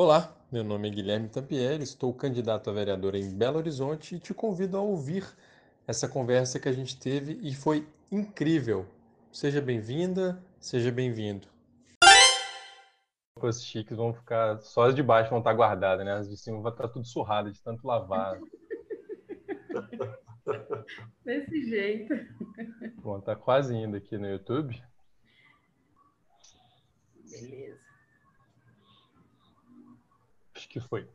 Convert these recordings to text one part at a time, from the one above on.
Olá, meu nome é Guilherme Tampieri, estou candidato a vereador em Belo Horizonte e te convido a ouvir essa conversa que a gente teve e foi incrível. Seja bem-vinda, seja bem-vindo. As chiques vão ficar, só as de baixo vão estar guardadas, né? As de cima vão estar tudo surrado de tanto lavar. Desse jeito. Bom, tá quase indo aqui no YouTube. Beleza. Acho que foi.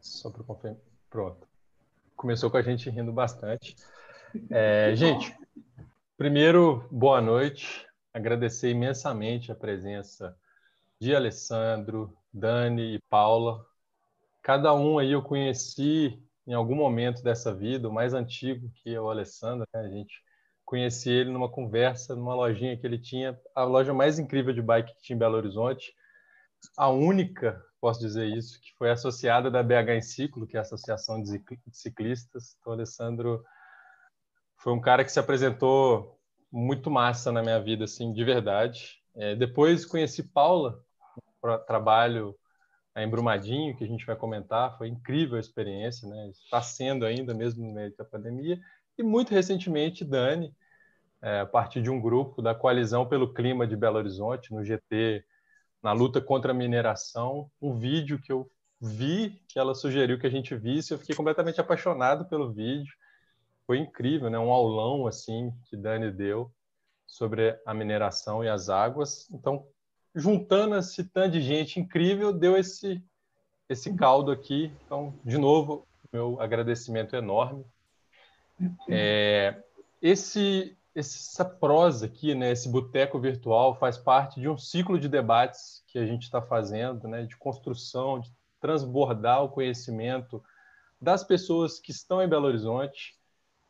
Só para confirmar. Pronto. Começou com a gente rindo bastante. É, gente, primeiro, boa noite. Agradecer imensamente a presença de Alessandro, Dani e Paula. Cada um aí eu conheci em algum momento dessa vida, o mais antigo que é o Alessandro, né? a gente conheci ele numa conversa, numa lojinha que ele tinha, a loja mais incrível de bike que tinha em Belo Horizonte, a única, posso dizer isso, que foi associada da BH em Ciclo, que é a Associação de Ciclistas. Então, o Alessandro foi um cara que se apresentou muito massa na minha vida, assim, de verdade. É, depois conheci Paula, trabalho em Brumadinho, que a gente vai comentar, foi incrível a experiência, né? Está sendo ainda, mesmo no meio da pandemia. E muito recentemente, Dani, é, a partir de um grupo da Coalizão pelo Clima de Belo Horizonte, no GT na luta contra a mineração, um vídeo que eu vi, que ela sugeriu que a gente visse, eu fiquei completamente apaixonado pelo vídeo. Foi incrível, né? Um aulão assim que Dani deu sobre a mineração e as águas. Então, juntando esse tanto de gente incrível, deu esse esse caldo aqui. Então, de novo, meu agradecimento enorme. É, esse essa prosa aqui, né, esse boteco virtual, faz parte de um ciclo de debates que a gente está fazendo, né, de construção, de transbordar o conhecimento das pessoas que estão em Belo Horizonte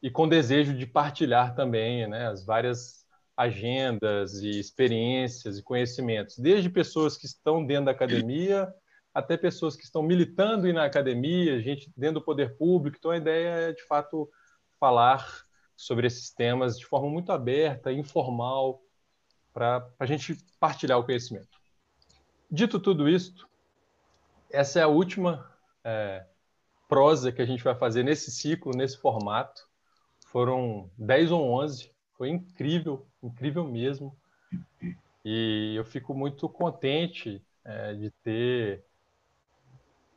e com desejo de partilhar também né, as várias agendas e experiências e conhecimentos, desde pessoas que estão dentro da academia até pessoas que estão militando na academia, gente dentro do poder público. Então, a ideia é, de fato, falar sobre esses temas de forma muito aberta, informal, para a gente partilhar o conhecimento. Dito tudo isso, essa é a última é, prosa que a gente vai fazer nesse ciclo, nesse formato. Foram 10 ou 11, foi incrível, incrível mesmo. E eu fico muito contente é, de ter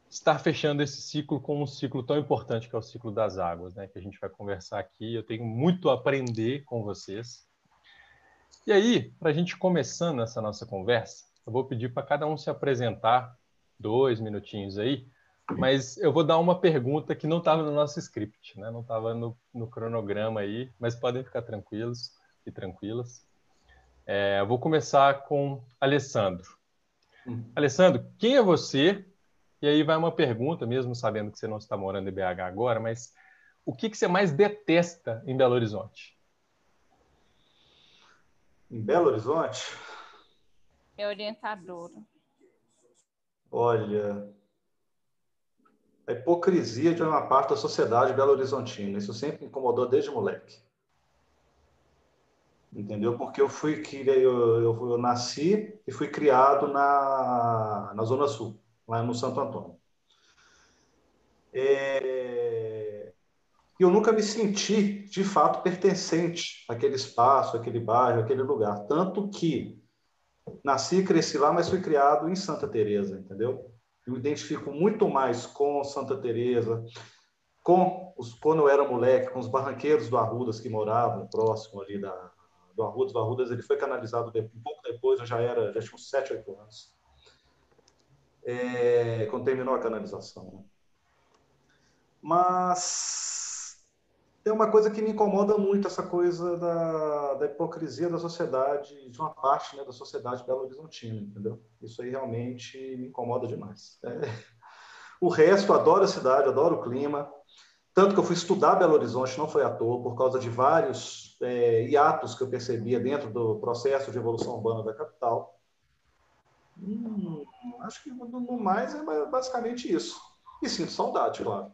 estar fechando esse ciclo com um ciclo tão importante que é o ciclo das águas, né? Que a gente vai conversar aqui. Eu tenho muito a aprender com vocês. E aí, para a gente começando essa nossa conversa, eu vou pedir para cada um se apresentar, dois minutinhos aí, mas eu vou dar uma pergunta que não estava no nosso script, né? Não estava no, no, cronograma aí, mas podem ficar tranquilos e tranquilas. É, eu vou começar com Alessandro. Hum. Alessandro, quem é você e aí vai uma pergunta, mesmo sabendo que você não está morando em BH agora, mas o que, que você mais detesta em Belo Horizonte? Em Belo Horizonte? É orientadora. Olha, a hipocrisia de uma parte da sociedade belo-horizontina. Isso sempre me incomodou desde moleque. Entendeu? Porque eu fui eu, eu, eu nasci e fui criado na, na Zona Sul lá no Santo Antônio. É... Eu nunca me senti, de fato, pertencente àquele espaço, àquele bairro, àquele lugar. Tanto que nasci e cresci lá, mas fui criado em Santa Teresa, entendeu? Eu me identifico muito mais com Santa Teresa, com os, quando eu era moleque, com os barranqueiros do Arrudas que moravam próximo ali da, do Arrudas. O Arrudas ele foi canalizado um pouco depois, eu já era, já tinha uns 7, 8 anos é, quando terminou a canalização. Né? Mas tem uma coisa que me incomoda muito, essa coisa da, da hipocrisia da sociedade, de uma parte né, da sociedade belo-horizontina, entendeu? Isso aí realmente me incomoda demais. É. O resto, adoro a cidade, adoro o clima, tanto que eu fui estudar Belo Horizonte, não foi à toa, por causa de vários é, hiatos que eu percebia dentro do processo de evolução urbana da capital. Hum, acho que no mais é basicamente isso. E sinto saudade, claro.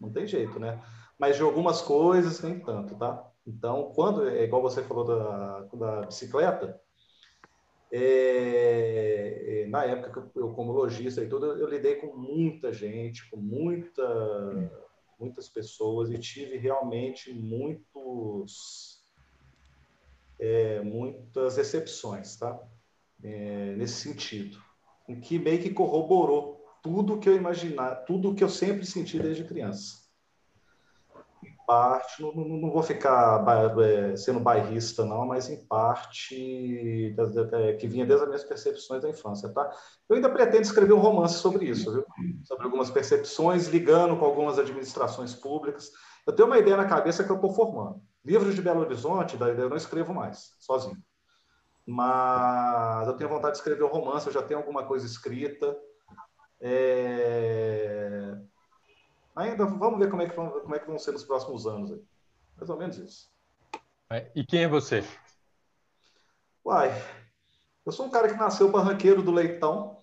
Não tem jeito, né? Mas de algumas coisas, nem tanto, tá? Então, quando, é igual você falou da, da bicicleta, é, na época que eu, como lojista e tudo, eu, eu lidei com muita gente, com muita, muitas pessoas e tive realmente muitos, é, muitas exceções, tá? É, nesse sentido, em que meio que corroborou tudo que eu imaginar, tudo que eu sempre senti desde criança parte, não, não vou ficar é, sendo bairrista, não, mas em parte é, que vinha desde as minhas percepções da infância, tá? Eu ainda pretendo escrever um romance sobre isso, viu? Sobre algumas percepções, ligando com algumas administrações públicas. Eu tenho uma ideia na cabeça que eu estou formando. Livros de Belo Horizonte, eu não escrevo mais, sozinho. Mas eu tenho vontade de escrever um romance, eu já tenho alguma coisa escrita. É ainda vamos ver como é que vão, como é que vão ser nos próximos anos. Aí. Mais ou menos isso. É, e quem é você? Uai, eu sou um cara que nasceu barranqueiro do Leitão.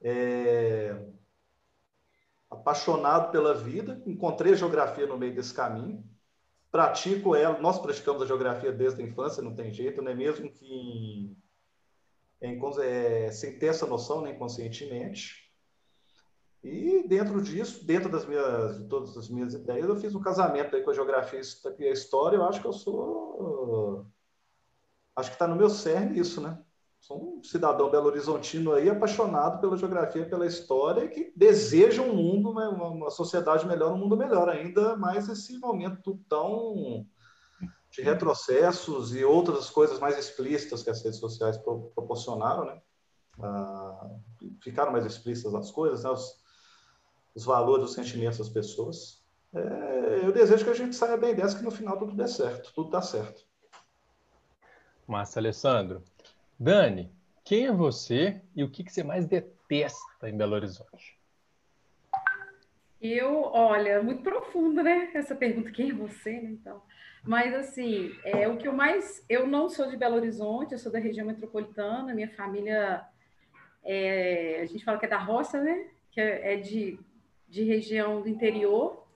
É... Apaixonado pela vida, encontrei a geografia no meio desse caminho, pratico ela, nós praticamos a geografia desde a infância, não tem jeito, não é mesmo que em, é, sem ter essa noção, nem né, conscientemente. E dentro disso, dentro das minhas, de todas as minhas ideias, eu fiz um casamento aí com a geografia e a história. Eu acho que eu sou, acho que está no meu cerne isso, né? Sou um cidadão belo-horizontino aí apaixonado pela geografia, pela história e que deseja um mundo, né, uma sociedade melhor, um mundo melhor, ainda mais esse momento tão de retrocessos e outras coisas mais explícitas que as redes sociais proporcionaram, né? Ah, ficaram mais explícitas as coisas, né? Os, os valores, os sentimentos das pessoas. É, eu desejo que a gente saia bem dessa, que no final tudo dê certo, tudo dá certo. Massa, Alessandro. Dani, quem é você e o que, que você mais detesta em Belo Horizonte? Eu, olha, muito profundo, né? Essa pergunta, quem é você, né? Então, mas assim, é o que eu mais. Eu não sou de Belo Horizonte, eu sou da região metropolitana, minha família, é, a gente fala que é da roça, né? Que é, é de de região do interior.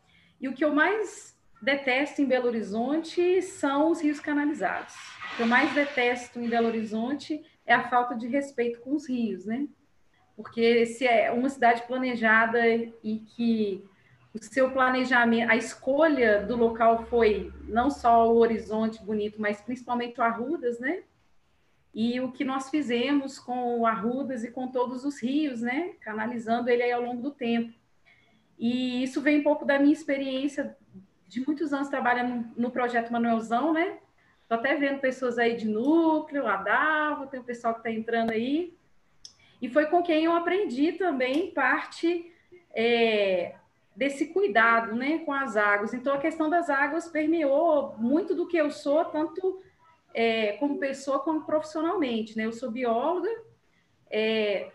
E o que eu mais detesto em Belo Horizonte são os rios canalizados. O que eu mais detesto em Belo Horizonte é a falta de respeito com os rios, né? Porque se é uma cidade planejada e que o seu planejamento, a escolha do local foi não só o horizonte bonito, mas principalmente o Arrudas, né? E o que nós fizemos com o Arrudas e com todos os rios, né? Canalizando ele aí ao longo do tempo. E isso vem um pouco da minha experiência de muitos anos trabalhando no projeto Manuelzão, né? Estou até vendo pessoas aí de núcleo, Adavo, tem o pessoal que está entrando aí. E foi com quem eu aprendi também parte é, desse cuidado né, com as águas. Então, a questão das águas permeou muito do que eu sou, tanto é, como pessoa como profissionalmente. Né? Eu sou bióloga, é,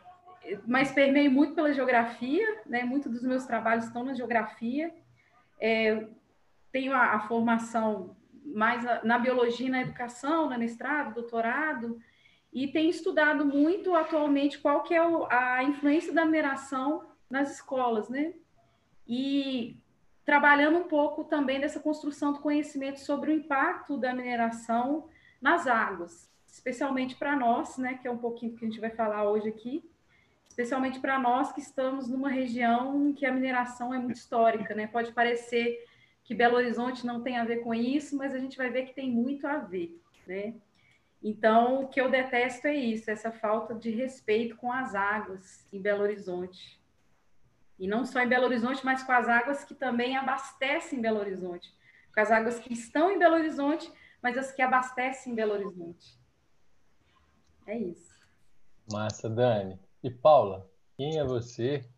mas permeio muito pela geografia, né? Muitos dos meus trabalhos estão na geografia. É, tenho a, a, formação mais na, na, biologia, na educação, na mestrado, doutorado, e tenho estudado muito atualmente qual que é o, a influência da mineração nas escolas, né? E trabalhando um pouco também dessa construção do conhecimento sobre o impacto da mineração nas águas, especialmente para nós, né, que é um pouquinho que a gente vai falar hoje aqui, especialmente para nós que estamos numa região que a mineração é muito histórica, né? Pode parecer que Belo Horizonte não tem a ver com isso, mas a gente vai ver que tem muito a ver, né? Então, o que eu detesto é isso, essa falta de respeito com as águas em Belo Horizonte. E não só em Belo Horizonte, mas com as águas que também abastecem Belo Horizonte. Com as águas que estão em Belo Horizonte, mas as que abastecem Belo Horizonte. É isso. Massa, Dani. E Paula, quem é você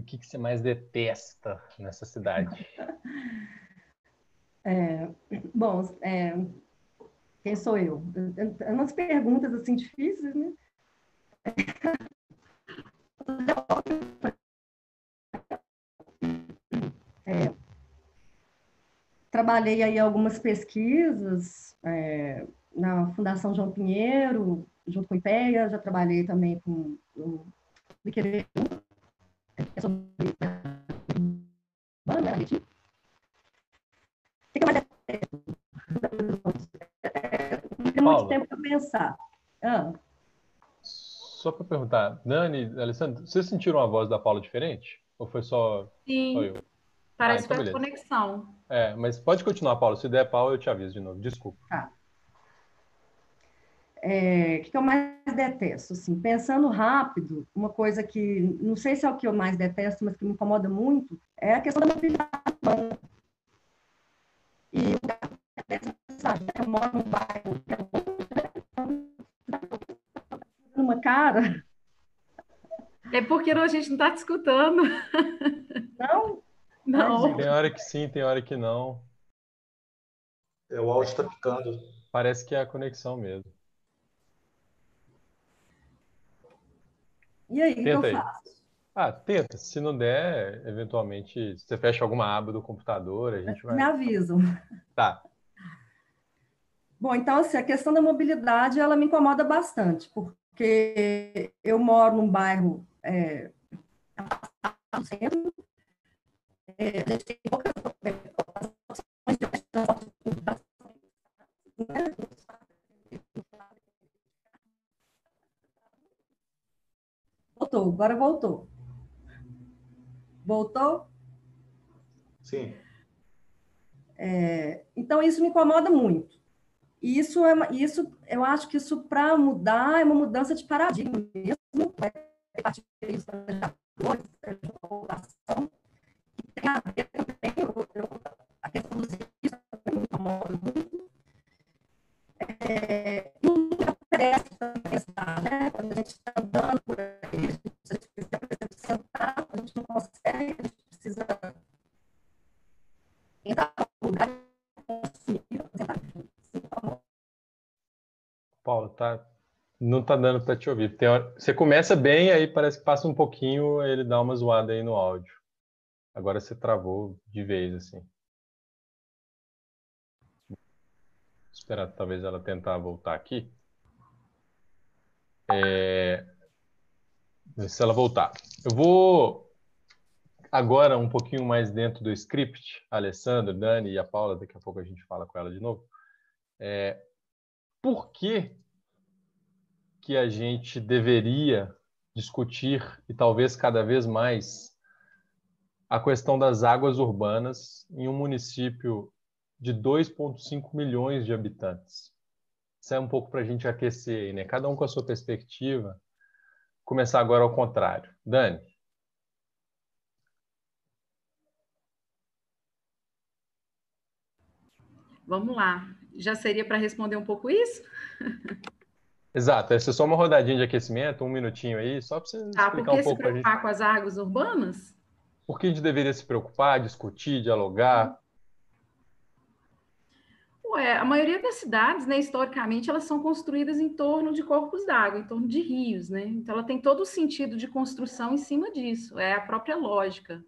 o que, que você mais detesta nessa cidade? É, bom, é, quem sou eu? É umas perguntas assim difíceis, né? É, trabalhei aí algumas pesquisas é, na Fundação João Pinheiro, junto com o IPEA, já trabalhei também com o é sobre banda, né, Fica mais tem muito tempo para pensar. Ah. só para perguntar, Dani, Alessandro, vocês sentiram a voz da Paula diferente? Ou foi só, Sim, só eu? parece Ah, então que foi a beleza. conexão. É, mas pode continuar, Paula. Se der pau, eu te aviso de novo. Desculpa. É, o que eu mais detesto? Assim, pensando rápido, uma coisa que não sei se é o que eu mais detesto, mas que me incomoda muito, é a questão da mobilidade urbana. E o eu moro num bairro que é numa cara, É porque a gente não está te escutando. não, Não. Tem hora que sim, tem hora que não. É, o áudio está picando. Parece que é a conexão mesmo. E aí, o que eu faço? Ah, tenta. Se não der, eventualmente, você fecha alguma aba do computador, a gente vai. Me avisam. Tá. Bom, então, assim, a questão da mobilidade, ela me incomoda bastante, porque eu moro num bairro é, centro, é, a gente tem poucas opções de transporte público, Voltou, agora voltou. Voltou? Sim. Então, isso me incomoda muito. E Isso, é, isso eu acho que isso, para mudar, é uma mudança de paradigma mesmo, é planejadores, população, que tem a ver também, eu- eu- a questão dos riscos também me incomoda muito. É, e também está, né? Quando a gente está andando por aí, a gente precisa exemplo, sentar, a gente não consegue, a gente precisa entrar no lugar Paulo, tá. Não tá dando para te ouvir. Hora- Você começa bem, aí parece que passa um pouquinho, ele dá uma zoada aí no áudio. Agora você travou de vez, assim. Esperar talvez ela tentar voltar aqui. É... Se ela voltar. Eu vou agora um pouquinho mais dentro do script. A Alessandra, Dani e a Paula, daqui a pouco a gente fala com ela de novo. É, por que, que a gente deveria discutir, e talvez cada vez mais, a questão das águas urbanas em um município de 2,5 milhões de habitantes? Isso é um pouco para a gente aquecer aí, né? Cada um com a sua perspectiva. Começar agora ao contrário. Dani, Vamos lá. Já seria para responder um pouco isso? exato, essa é só uma rodadinha de aquecimento, um minutinho aí, só para você Tá, por explicar um que se pouco para a gente. preocupar com as águas urbanas? Por que a gente deveria se preocupar, discutir, dialogar? Ué, a maioria das cidades, né, historicamente, elas são construídas em torno de corpos d'água, em torno de rios, né? Então, ela tem todo o sentido de construção em cima disso, é a própria lógica.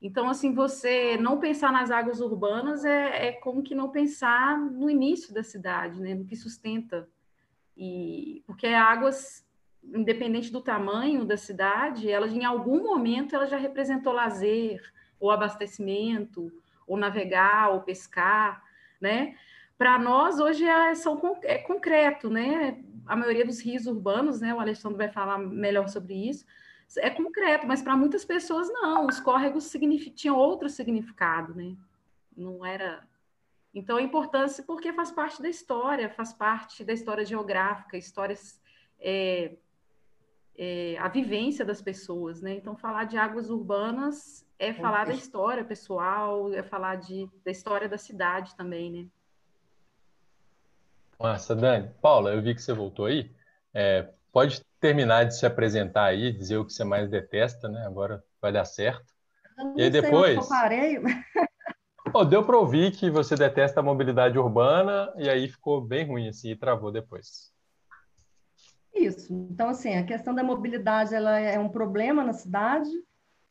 Então, assim, você não pensar nas águas urbanas é, é como que não pensar no início da cidade, né? No que sustenta. E, porque águas, independente do tamanho da cidade, ela em algum momento ela já representou lazer, ou abastecimento, ou navegar, ou pescar, né? Para nós, hoje, é, são, é concreto, né? A maioria dos rios urbanos, né? O Alexandre vai falar melhor sobre isso, é concreto, mas para muitas pessoas não. Os córregos tinham outro significado, né? Não era. Então, a importância, porque faz parte da história, faz parte da história geográfica, histórias. é, é, a vivência das pessoas, né? Então, falar de águas urbanas é falar da história pessoal, é falar de, da história da cidade também, né? Massa, Dani. Paula, eu vi que você voltou aí. É, pode terminar de se apresentar aí, dizer o que você mais detesta, né? Agora vai dar certo. E aí depois? eu parei, Pô, deu para ouvir que você detesta a mobilidade urbana e aí ficou bem ruim assim e travou depois. Isso. Então, assim, a questão da mobilidade ela é um problema na cidade.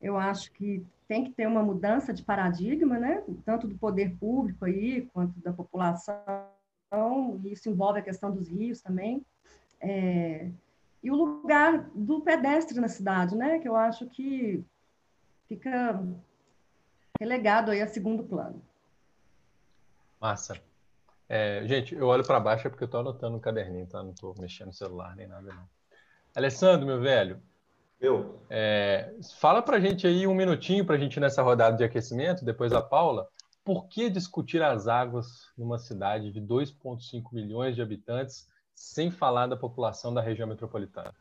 Eu acho que tem que ter uma mudança de paradigma, né? Tanto do poder público aí, quanto da população. E isso envolve a questão dos rios também. É, E o lugar do pedestre na cidade, né? Que eu acho que fica relegado aí a segundo plano. Massa. É, gente, eu olho para baixo é porque eu estou anotando no caderninho, tá? Não estou mexendo no celular nem nada, não. Alessandro, meu velho. Eu. É, fala pra gente aí um minutinho pra gente ir nessa rodada de aquecimento, depois a Paula. Por que discutir as águas numa cidade de 2,5 milhões de habitantes, sem falar da população da região metropolitana?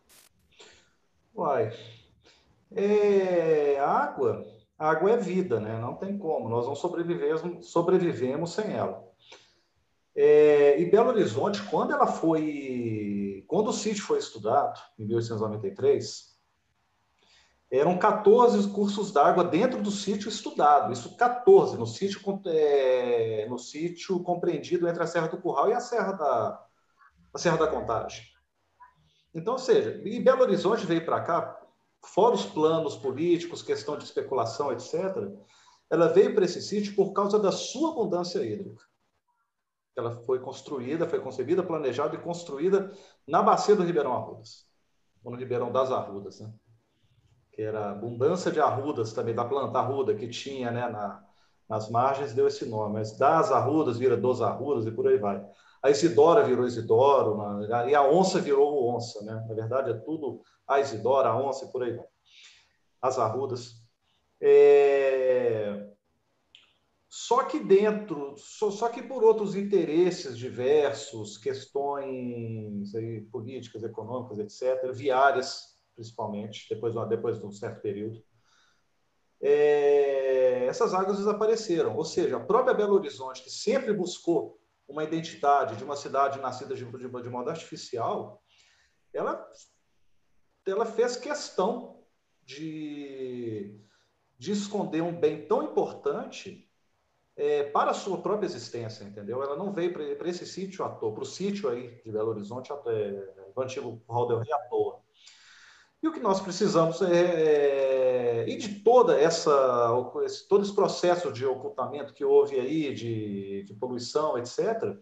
Uai, é, água, água é vida, né? Não tem como. Nós não sobrevivemos, sobrevivemos sem ela. É, e Belo Horizonte, quando ela foi, quando o sítio foi estudado em 1893, eram 14 cursos d'água dentro do sítio estudado. Isso 14 no sítio é, no sítio compreendido entre a Serra do Curral e a Serra da a Serra da Contagem. Então, ou seja, e Belo Horizonte veio para cá, fora os planos políticos, questão de especulação, etc. Ela veio para esse sítio por causa da sua abundância hídrica. Ela foi construída, foi concebida, planejada e construída na bacia do Ribeirão Arrudas, ou no Ribeirão das Arrudas, né? Que era abundância de arrudas também, da planta arruda que tinha né, na, nas margens, deu esse nome. Mas das arrudas vira dos arrudas e por aí vai. A Isidora virou Isidoro, e a onça virou onça. Né? Na verdade, é tudo a Isidora, a onça e por aí vai. As arrudas. É... Só que dentro, só, só, que por outros interesses diversos, questões aí, políticas, econômicas, etc., viárias, principalmente, depois, depois de um certo período. É, essas águas desapareceram. Ou seja, a própria Belo Horizonte, que sempre buscou uma identidade de uma cidade nascida de, de, de modo artificial, ela, ela fez questão de, de esconder um bem tão importante é, para a sua própria existência, entendeu? Ela não veio para esse sítio à toa, para o sítio aí de Belo Horizonte, até, do antigo Hall del Rey à toa. E o que nós precisamos é, é e de toda essa todo esse processo de ocultamento que houve aí de, de poluição, etc,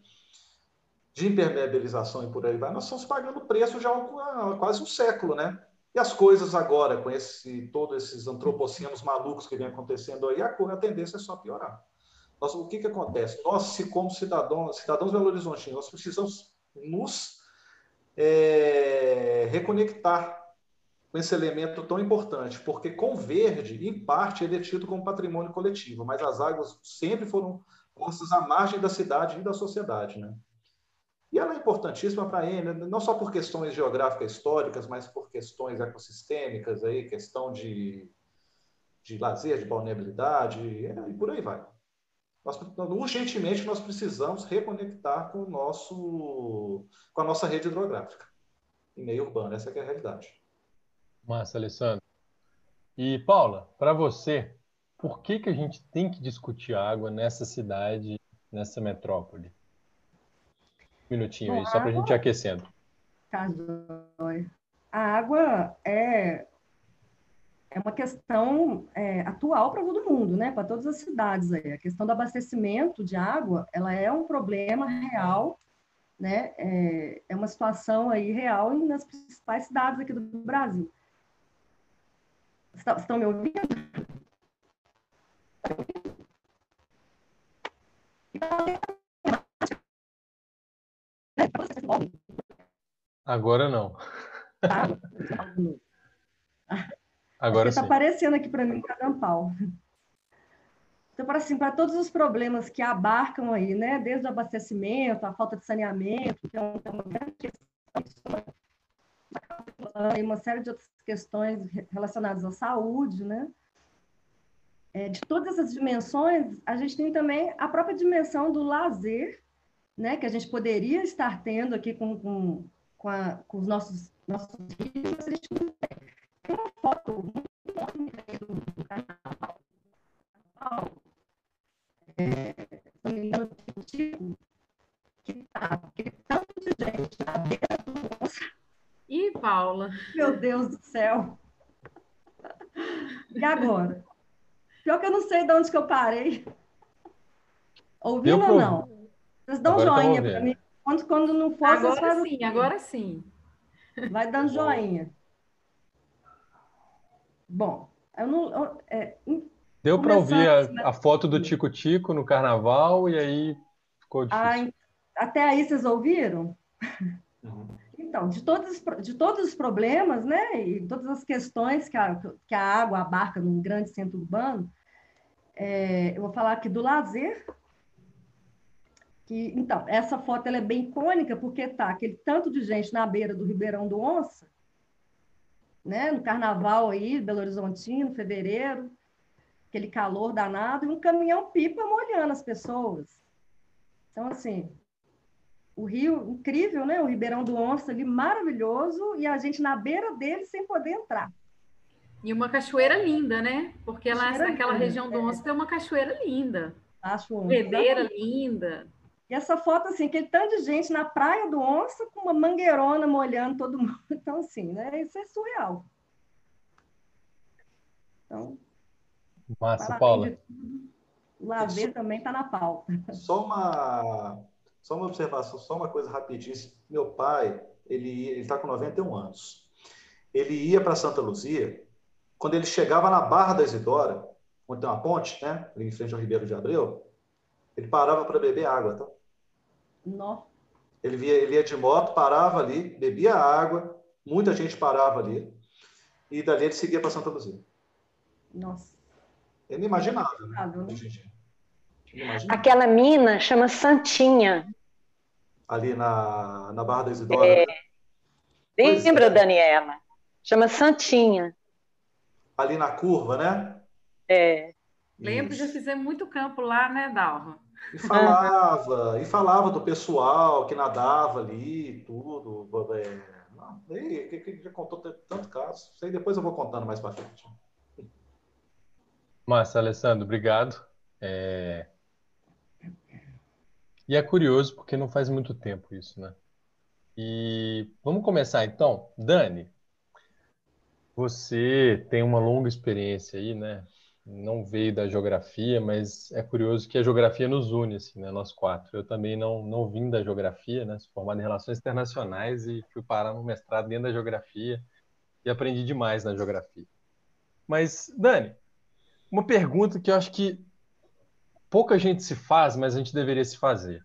de impermeabilização e por aí vai, nós estamos pagando preço já há quase um século, né? E as coisas agora, com esse, todos esses antropocinos malucos que vem acontecendo aí, a, a tendência é só piorar. Nós, o que, que acontece? Nós, se como cidadãos, cidadãos Belo Horizonte, nós precisamos nos é, reconectar com esse elemento tão importante, porque com verde, em parte, ele é tido como patrimônio coletivo, mas as águas sempre foram postas à margem da cidade e da sociedade, né? E ela é importantíssima para ele, não só por questões geográficas históricas, mas por questões ecossistêmicas, aí, questão de, de lazer, de balneabilidade, e por aí vai. Nós, urgentemente, nós precisamos reconectar com, o nosso, com a nossa rede hidrográfica em meio urbano. Essa é a realidade. Massa, Alessandro. E, Paula, para você, por que, que a gente tem que discutir água nessa cidade, nessa metrópole? Um minutinho aí, só para a gente ir aquecendo. Tá, a água é, é uma questão é, atual para todo mundo, né? Para todas as cidades aí. A questão do abastecimento de água, ela é um problema real, né? É, é uma situação aí real nas principais cidades aqui do Brasil. Estão me ouvindo? Agora não. Agora Está aparecendo aqui para mim cada pau. Então, para assim, para todos os problemas que abarcam aí, né, desde o abastecimento, a falta de saneamento, que é uma grande questão, uma série de outras questões relacionadas à saúde, né? É, de todas essas dimensões, a gente tem também a própria dimensão do lazer, né? Que a gente poderia estar tendo aqui com, com, com, a, com os nossos, nossos mas a gente não tem. Tem uma foto muito aí do, do é, não me engano, tipo, que tá aquele tanto de gente na beira do nosso Ih, Paula. Meu Deus do céu. E agora? Pior que eu não sei de onde que eu parei. Ouvindo ou não? Vocês dão agora joinha para mim. Quando, quando não for, agora vocês fazem sim, agora sim. Vai dando joinha. Bom, eu não. Eu, é, Deu para ouvir a, a, foto do Tico Tico no carnaval e aí ficou difícil. Ah, até aí vocês ouviram? Uhum. Então, de todos, de todos os problemas, né, e todas as questões que a, que a água abarca num grande centro urbano, é, eu vou falar aqui do lazer. Que, então, essa foto ela é bem icônica porque tá aquele tanto de gente na beira do Ribeirão do Onça, né, no carnaval aí, Belo Horizontino, fevereiro, aquele calor danado, e um caminhão-pipa molhando as pessoas. Então, assim, o rio incrível, né? O Ribeirão do Onça ali maravilhoso e a gente na beira dele sem poder entrar. E uma cachoeira linda, né? Porque lá naquela região do Onça é. tem uma cachoeira linda. Acho Bebeira linda. E essa foto, assim, aquele tanto de gente na praia do Onça com uma mangueirona molhando todo mundo. Então, assim, né? Isso é surreal. Então. Massa, Paula. O lazer também está na pauta. Só uma só uma observação, só uma coisa rapidinho. Meu pai, ele está com 91 anos. Ele ia para Santa Luzia, quando ele chegava na Barra da Isidora, onde tem uma ponte, né? Ali em frente ao Ribeiro de Abreu, ele parava para beber água. Tá? Não. Ele, via, ele ia de moto, parava ali, bebia água, muita gente parava ali, e dali ele seguia para Santa Luzia. Nossa. É inimaginável, né? né? Aquela mina chama Santinha ali na, na Barra da Isidora. É. Né? Lembra, é. Daniela? Chama Santinha. Ali na curva, né? É. Lembro, já fizemos muito campo lá, né, Dalva? E falava, e falava do pessoal que nadava ali, tudo. É, não, que, que já contou tanto caso. Isso aí depois eu vou contando mais para frente. Massa, Alessandro, obrigado. É, e é curioso porque não faz muito tempo isso, né? E vamos começar então. Dani, você tem uma longa experiência aí, né? Não veio da geografia, mas é curioso que a geografia nos une, assim, né? Nós quatro. Eu também não, não vim da geografia, né? Sou formado em relações internacionais e fui parar no mestrado dentro da geografia e aprendi demais na geografia. Mas, Dani, uma pergunta que eu acho que pouca gente se faz, mas a gente deveria se fazer.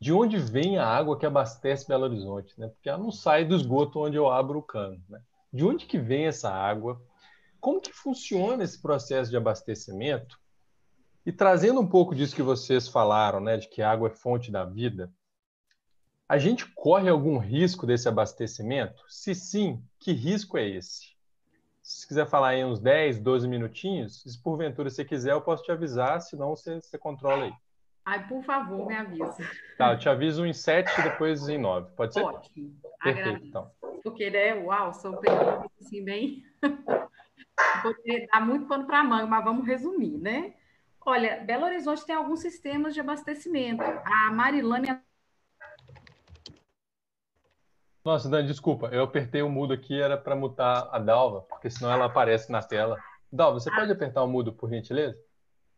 De onde vem a água que abastece Belo Horizonte? Né? Porque ela não sai do esgoto onde eu abro o cano. Né? De onde que vem essa água? Como que funciona esse processo de abastecimento? E trazendo um pouco disso que vocês falaram, né, de que a água é fonte da vida, a gente corre algum risco desse abastecimento? Se sim, que risco é esse? Se quiser falar em uns 10, 12 minutinhos, se porventura você quiser, eu posso te avisar, senão você, você controla aí. Ai, por favor, me avisa. Tá, eu te aviso em 7 e depois em 9. Pode ser? Ótimo. Perfeito, Agradeço. então. Porque, né, uau, sou pergunta assim, bem. Poderia dar muito pano para manga, mas vamos resumir, né? Olha, Belo Horizonte tem alguns sistemas de abastecimento. A Marilânia nossa, Dan, desculpa, eu apertei o mudo aqui, era para mutar a Dalva, porque senão ela aparece na tela. Dalva, você pode apertar o mudo, por gentileza?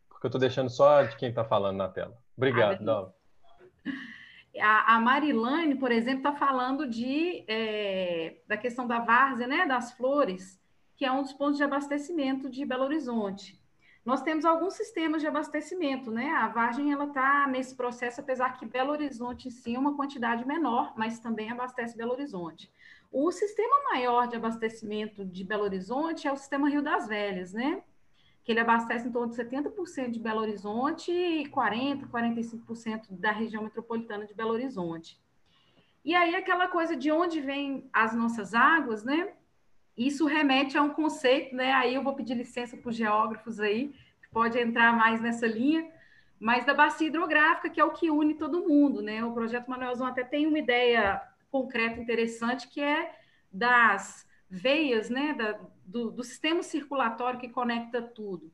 Porque eu estou deixando só de quem está falando na tela. Obrigado, ah, Dalva. A, a Marilane, por exemplo, está falando de, é, da questão da várzea, né, das flores, que é um dos pontos de abastecimento de Belo Horizonte. Nós temos alguns sistemas de abastecimento, né? A Vargem ela está nesse processo, apesar que Belo Horizonte sim é uma quantidade menor, mas também abastece Belo Horizonte. O sistema maior de abastecimento de Belo Horizonte é o sistema Rio das Velhas, né? Que ele abastece em torno de 70% de Belo Horizonte e 40%, 45% da região metropolitana de Belo Horizonte. E aí aquela coisa de onde vêm as nossas águas, né? Isso remete a um conceito, né? Aí eu vou pedir licença para os geógrafos aí, que pode entrar mais nessa linha, mas da bacia hidrográfica, que é o que une todo mundo, né? O projeto Manuelzão até tem uma ideia concreta interessante, que é das veias, né? Da, do, do sistema circulatório que conecta tudo.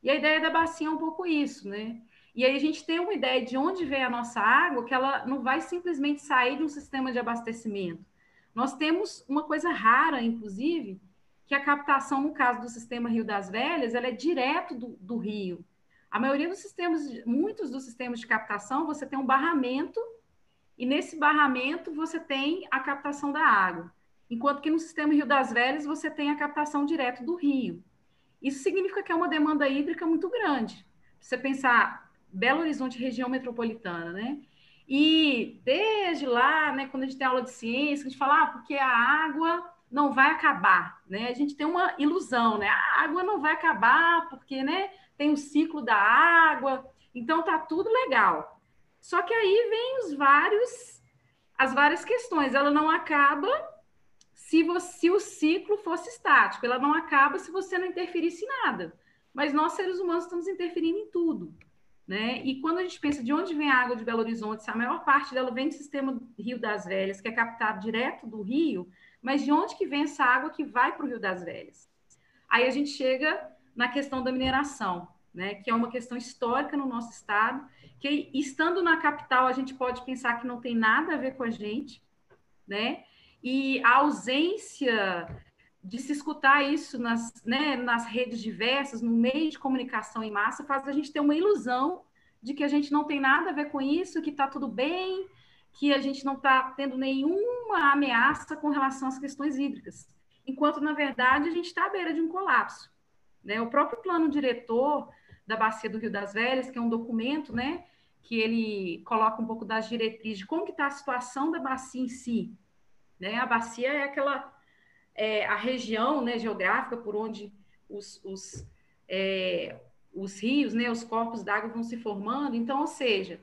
E a ideia da bacia é um pouco isso, né? E aí a gente tem uma ideia de onde vem a nossa água, que ela não vai simplesmente sair de um sistema de abastecimento nós temos uma coisa rara, inclusive, que a captação, no caso do sistema Rio das Velhas, ela é direto do, do rio. A maioria dos sistemas, muitos dos sistemas de captação, você tem um barramento, e nesse barramento você tem a captação da água. Enquanto que no sistema Rio das Velhas você tem a captação direto do rio. Isso significa que é uma demanda hídrica muito grande. Você pensar Belo Horizonte, região metropolitana, né? E desde lá, né, quando a gente tem aula de ciência, a gente fala, ah, porque a água não vai acabar, né? A gente tem uma ilusão, né? A água não vai acabar porque, né, tem o ciclo da água, então tá tudo legal. Só que aí vem os vários as várias questões. Ela não acaba se, você, se o ciclo fosse estático, ela não acaba se você não interferisse em nada. Mas nós seres humanos estamos interferindo em tudo. Né? E quando a gente pensa de onde vem a água de Belo Horizonte, a maior parte dela vem do sistema Rio das Velhas, que é captado direto do rio, mas de onde que vem essa água que vai para o Rio das Velhas? Aí a gente chega na questão da mineração, né? que é uma questão histórica no nosso estado, que estando na capital a gente pode pensar que não tem nada a ver com a gente, né? E a ausência de se escutar isso nas, né, nas redes diversas, no meio de comunicação em massa, faz a gente ter uma ilusão de que a gente não tem nada a ver com isso, que está tudo bem, que a gente não está tendo nenhuma ameaça com relação às questões hídricas, enquanto, na verdade, a gente está à beira de um colapso. Né? O próprio plano diretor da Bacia do Rio das Velhas, que é um documento né, que ele coloca um pouco das diretrizes de como está a situação da bacia em si. Né? A bacia é aquela é, a região né, geográfica por onde os, os, é, os rios, né, os corpos d'água vão se formando. Então, ou seja,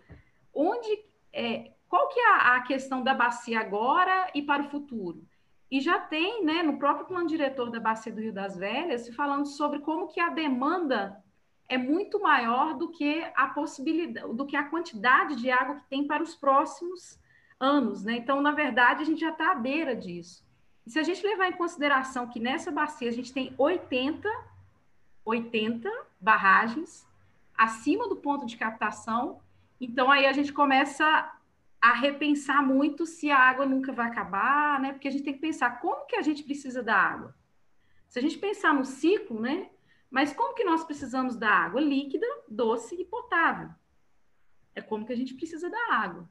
onde é, qual que é a, questão da bacia agora e para o futuro? E já tem, né, no próprio plano diretor da bacia do Rio das Velhas, falando sobre como que a demanda é muito maior do que a possibilidade, do que a quantidade de água que tem para os próximos anos, né? Então, na verdade, a gente já está à beira disso. Se a gente levar em consideração que nessa bacia a gente tem 80, 80 barragens acima do ponto de captação, então aí a gente começa a repensar muito se a água nunca vai acabar, né? Porque a gente tem que pensar como que a gente precisa da água. Se a gente pensar no ciclo, né? Mas como que nós precisamos da água? Líquida, doce e potável. É como que a gente precisa da água,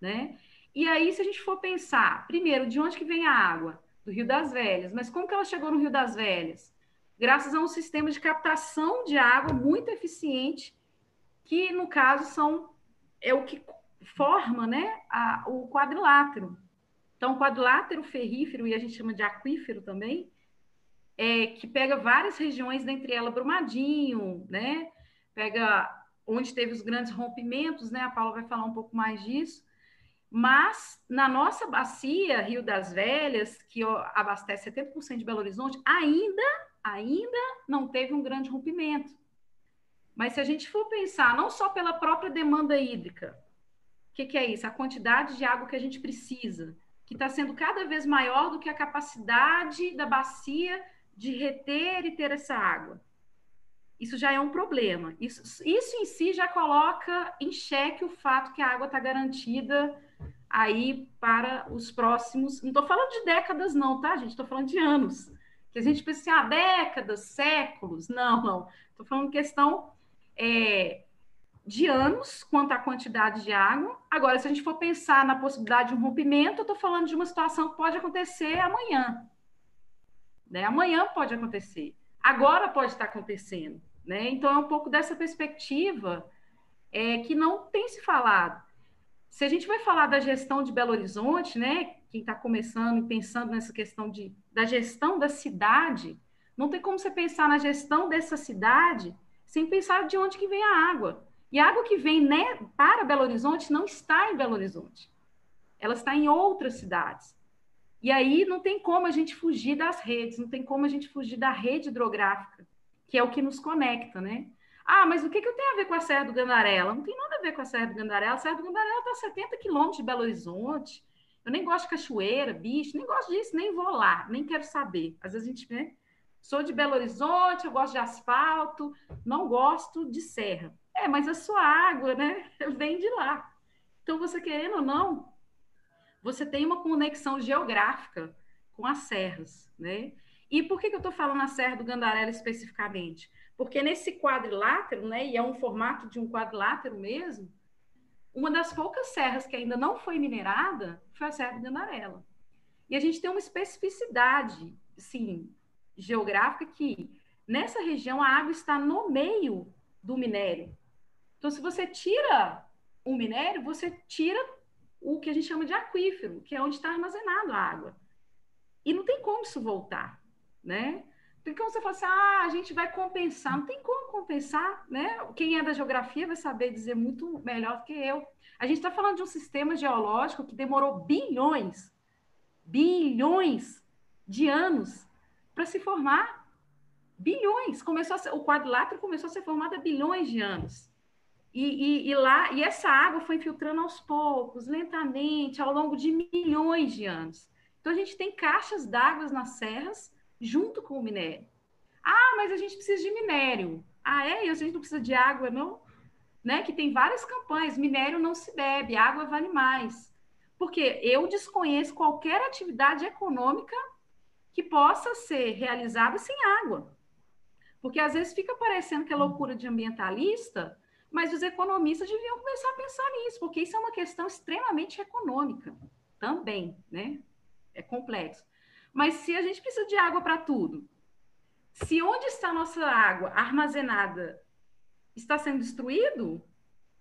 né? E aí, se a gente for pensar, primeiro, de onde que vem a água? Do Rio das Velhas. Mas como que ela chegou no Rio das Velhas? Graças a um sistema de captação de água muito eficiente, que, no caso, são é o que forma né, a, o quadrilátero. Então, o quadrilátero ferrífero, e a gente chama de aquífero também, é, que pega várias regiões, dentre elas Brumadinho, né? Pega onde teve os grandes rompimentos, né? A Paula vai falar um pouco mais disso. Mas na nossa bacia, Rio das Velhas, que abastece 70% de Belo Horizonte, ainda, ainda não teve um grande rompimento. Mas se a gente for pensar não só pela própria demanda hídrica, o que, que é isso? A quantidade de água que a gente precisa, que está sendo cada vez maior do que a capacidade da bacia de reter e ter essa água. Isso já é um problema. Isso, isso em si já coloca em xeque o fato que a água está garantida aí para os próximos. Não estou falando de décadas, não, tá, gente? Estou falando de anos. Que a gente pensa assim, ah, décadas, séculos. Não, não. Estou falando questão é, de anos quanto à quantidade de água. Agora, se a gente for pensar na possibilidade de um rompimento, estou falando de uma situação que pode acontecer amanhã. Né? Amanhã pode acontecer. Agora pode estar acontecendo. Né? Então, é um pouco dessa perspectiva é, que não tem se falado. Se a gente vai falar da gestão de Belo Horizonte, né, quem está começando e pensando nessa questão de, da gestão da cidade, não tem como você pensar na gestão dessa cidade sem pensar de onde que vem a água. E a água que vem né, para Belo Horizonte não está em Belo Horizonte. Ela está em outras cidades. E aí não tem como a gente fugir das redes, não tem como a gente fugir da rede hidrográfica, que é o que nos conecta, né? Ah, mas o que, que eu tenho a ver com a Serra do Gandarela? Não tem nada a ver com a Serra do Gandarela. A Serra do Gandarela está a 70 quilômetros de Belo Horizonte. Eu nem gosto de cachoeira, bicho, nem gosto disso, nem vou lá, nem quero saber. Às vezes a gente, né? Sou de Belo Horizonte, eu gosto de asfalto, não gosto de serra. É, mas a sua água, né, vem de lá. Então, você querendo ou não, você tem uma conexão geográfica com as serras, né? E por que, que eu estou falando a Serra do Gandarela especificamente? Porque nesse quadrilátero, né, e é um formato de um quadrilátero mesmo, uma das poucas serras que ainda não foi minerada foi a Serra do Gandarela. E a gente tem uma especificidade, sim, geográfica que nessa região a água está no meio do minério. Então, se você tira o minério, você tira o que a gente chama de aquífero, que é onde está armazenado a água. E não tem como isso voltar, né? Tem como você falar assim, ah, a gente vai compensar. Não tem como compensar, né? Quem é da geografia vai saber dizer muito melhor do que eu. A gente está falando de um sistema geológico que demorou bilhões, bilhões de anos para se formar. Bilhões. Começou ser, o quadrilátero começou a ser formado há bilhões de anos. E, e, e, lá, e essa água foi infiltrando aos poucos, lentamente, ao longo de milhões de anos. Então, a gente tem caixas d'água nas serras junto com o minério. Ah, mas a gente precisa de minério. Ah, é? E a gente não precisa de água, não? Né? Que tem várias campanhas. Minério não se bebe, água vale mais. Porque eu desconheço qualquer atividade econômica que possa ser realizada sem água. Porque às vezes fica parecendo que é loucura de ambientalista, mas os economistas deviam começar a pensar nisso, porque isso é uma questão extremamente econômica também, né? É complexo. Mas se a gente precisa de água para tudo, se onde está a nossa água armazenada está sendo destruído,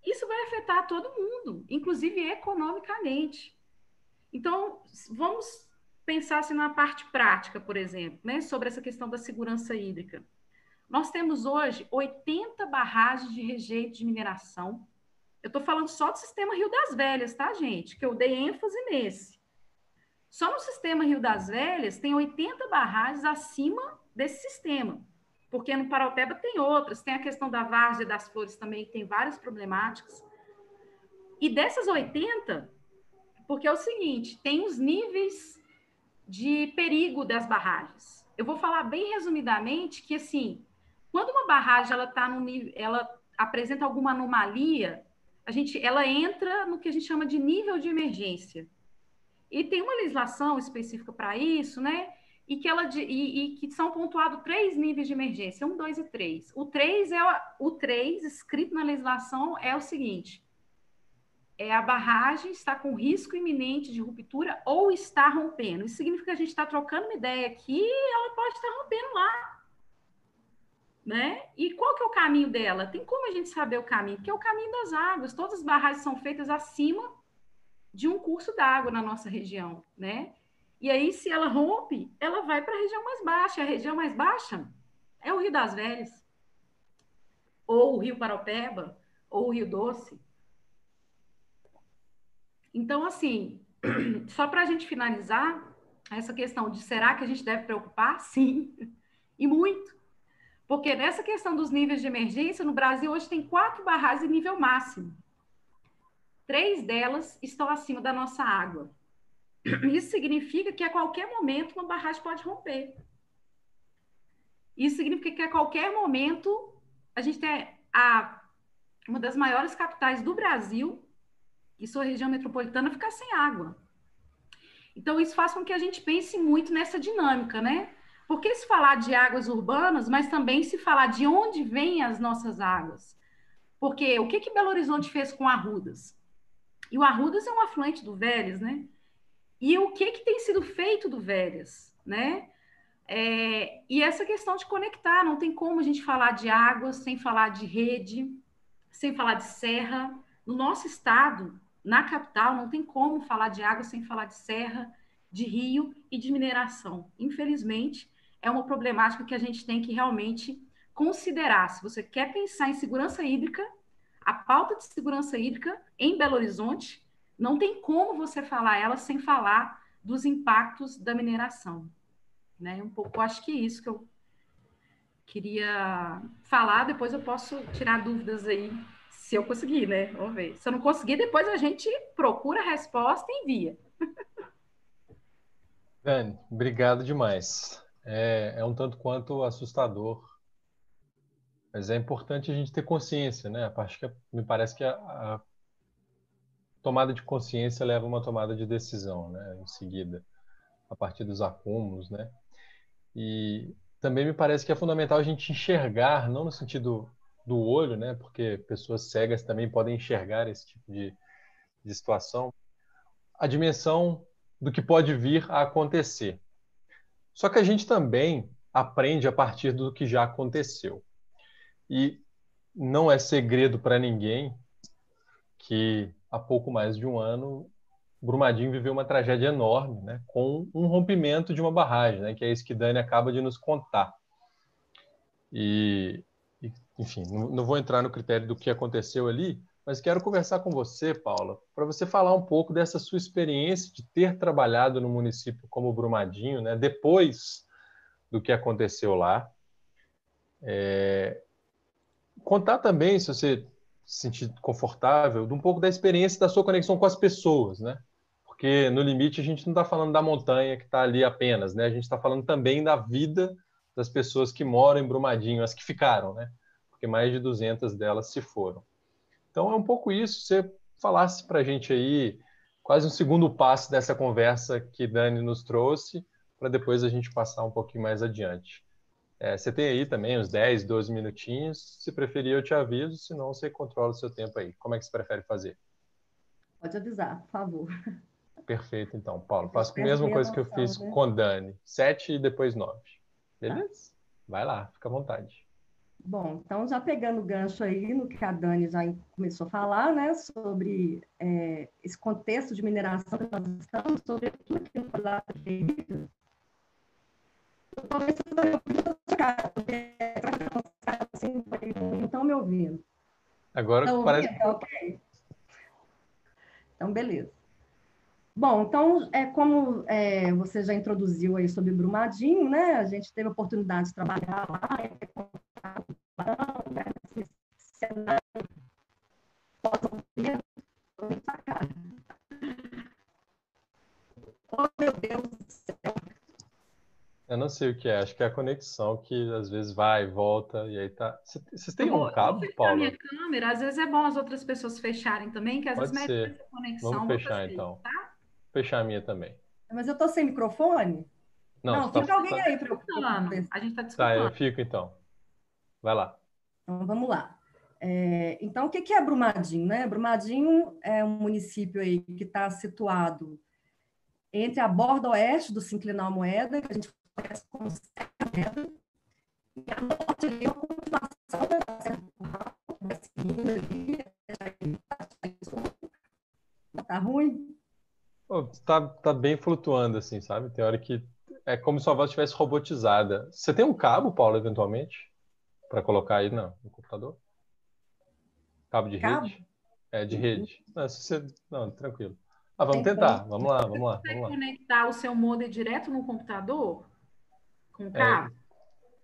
isso vai afetar todo mundo, inclusive economicamente. Então, vamos pensar assim, na parte prática, por exemplo, né, sobre essa questão da segurança hídrica. Nós temos hoje 80 barragens de rejeito de mineração. Eu estou falando só do sistema Rio das Velhas, tá, gente? Que eu dei ênfase nesse. Só no sistema Rio das Velhas tem 80 barragens acima desse sistema, porque no Paraupeba tem outras, tem a questão da várzea das flores também, que tem várias problemáticas. E dessas 80, porque é o seguinte, tem os níveis de perigo das barragens. Eu vou falar bem resumidamente que assim, quando uma barragem ela tá no nível, ela apresenta alguma anomalia, a gente ela entra no que a gente chama de nível de emergência. E tem uma legislação específica para isso, né? E que, ela, e, e, que são pontuados três níveis de emergência, um, dois e três. O três é o três escrito na legislação é o seguinte: é a barragem está com risco iminente de ruptura ou está rompendo. Isso significa que a gente está trocando uma ideia aqui, ela pode estar rompendo lá. Né? E qual que é o caminho dela? Tem como a gente saber o caminho? Porque é o caminho das águas. Todas as barragens são feitas acima de um curso d'água na nossa região, né? E aí, se ela rompe, ela vai para a região mais baixa. A região mais baixa é o Rio das Velhas, ou o Rio Paraupeba, ou o Rio Doce. Então, assim, só para a gente finalizar, essa questão de será que a gente deve preocupar? Sim, e muito. Porque nessa questão dos níveis de emergência, no Brasil hoje tem quatro barragens em nível máximo. Três delas estão acima da nossa água. Isso significa que a qualquer momento uma barragem pode romper. Isso significa que a qualquer momento a gente tem a, uma das maiores capitais do Brasil e sua região metropolitana ficar sem água. Então, isso faz com que a gente pense muito nessa dinâmica, né? Porque se falar de águas urbanas, mas também se falar de onde vêm as nossas águas. Porque o que, que Belo Horizonte fez com Arrudas? E o Arrudas é um afluente do Velhas, né? E o que, que tem sido feito do Velhas, né? É, e essa questão de conectar, não tem como a gente falar de água sem falar de rede, sem falar de serra. No nosso estado, na capital, não tem como falar de água sem falar de serra, de rio e de mineração. Infelizmente, é uma problemática que a gente tem que realmente considerar. Se você quer pensar em segurança hídrica, a pauta de segurança hídrica em Belo Horizonte não tem como você falar ela sem falar dos impactos da mineração. Né? Um pouco, acho que é isso que eu queria falar, depois eu posso tirar dúvidas aí, se eu conseguir, né? Vamos ver. Se eu não conseguir, depois a gente procura a resposta e envia. Dani, obrigado demais. É, é um tanto quanto assustador mas é importante a gente ter consciência, né? A parte que me parece que a, a tomada de consciência leva a uma tomada de decisão, né? Em seguida, a partir dos acúmulos, né? E também me parece que é fundamental a gente enxergar, não no sentido do olho, né? Porque pessoas cegas também podem enxergar esse tipo de, de situação, a dimensão do que pode vir a acontecer. Só que a gente também aprende a partir do que já aconteceu. E não é segredo para ninguém que há pouco mais de um ano Brumadinho viveu uma tragédia enorme, né, com um rompimento de uma barragem, né, que é isso que Dani acaba de nos contar. E, enfim, não, não vou entrar no critério do que aconteceu ali, mas quero conversar com você, Paula, para você falar um pouco dessa sua experiência de ter trabalhado no município como Brumadinho, né, depois do que aconteceu lá. É... Contar também, se você se sentir confortável, de um pouco da experiência da sua conexão com as pessoas, né? Porque no limite a gente não está falando da montanha que está ali apenas, né? A gente está falando também da vida das pessoas que moram em Brumadinho, as que ficaram, né? Porque mais de 200 delas se foram. Então é um pouco isso. Você falasse para a gente aí quase um segundo passo dessa conversa que Dani nos trouxe, para depois a gente passar um pouquinho mais adiante. É, você tem aí também uns 10, 12 minutinhos. Se preferir, eu te aviso, senão você controla o seu tempo aí. Como é que você prefere fazer? Pode avisar, por favor. Perfeito, então, Paulo. Faço a mesma coisa que eu fiz né? com Dani. Sete e depois nove. Beleza? Tá. Vai lá, fica à vontade. Bom, então já pegando o gancho aí no que a Dani já começou a falar, né, sobre é, esse contexto de mineração que nós estamos, sobretudo aqui no Lado Ferreira, talvez assim, não estão me ouvindo. Agora Estão parece... Ouvindo? Ok. Então, beleza. Bom, então, é, como é, você já introduziu aí sobre Brumadinho, né? A gente teve a oportunidade de trabalhar lá, né? cenário Oh, meu Deus do céu. Eu não sei o que é, acho que é a conexão que às vezes vai e volta, e aí tá. Vocês têm um cabo, Paulo? minha câmera, às vezes é bom as outras pessoas fecharem também, que às Pode vezes mete a conexão. Vamos fechar então. Tá? Fechar a minha também. Mas eu tô sem microfone? Não, não fica tá, alguém tá... aí para eu. A gente tá discutindo. Tá, eu fico então. Vai lá. Então vamos lá. É, então, o que é Brumadinho? Né? Brumadinho é um município aí que está situado entre a borda oeste do Sinclinal Moeda, que a gente como Moeda, e a norte ali é uma continuação da Serra do Curral, vai seguindo ali, tá ruim? Oh, tá, tá bem flutuando, assim, sabe? Tem hora que é como se a voz estivesse robotizada. Você tem um cabo, Paulo, eventualmente? Para colocar aí não, no computador? Cabo de Cabo? rede? É, de rede. Não, você... não tranquilo. Ah, vamos tentar. Vamos lá, vamos lá. Você vamos lá. conectar o seu modem direto no computador? É.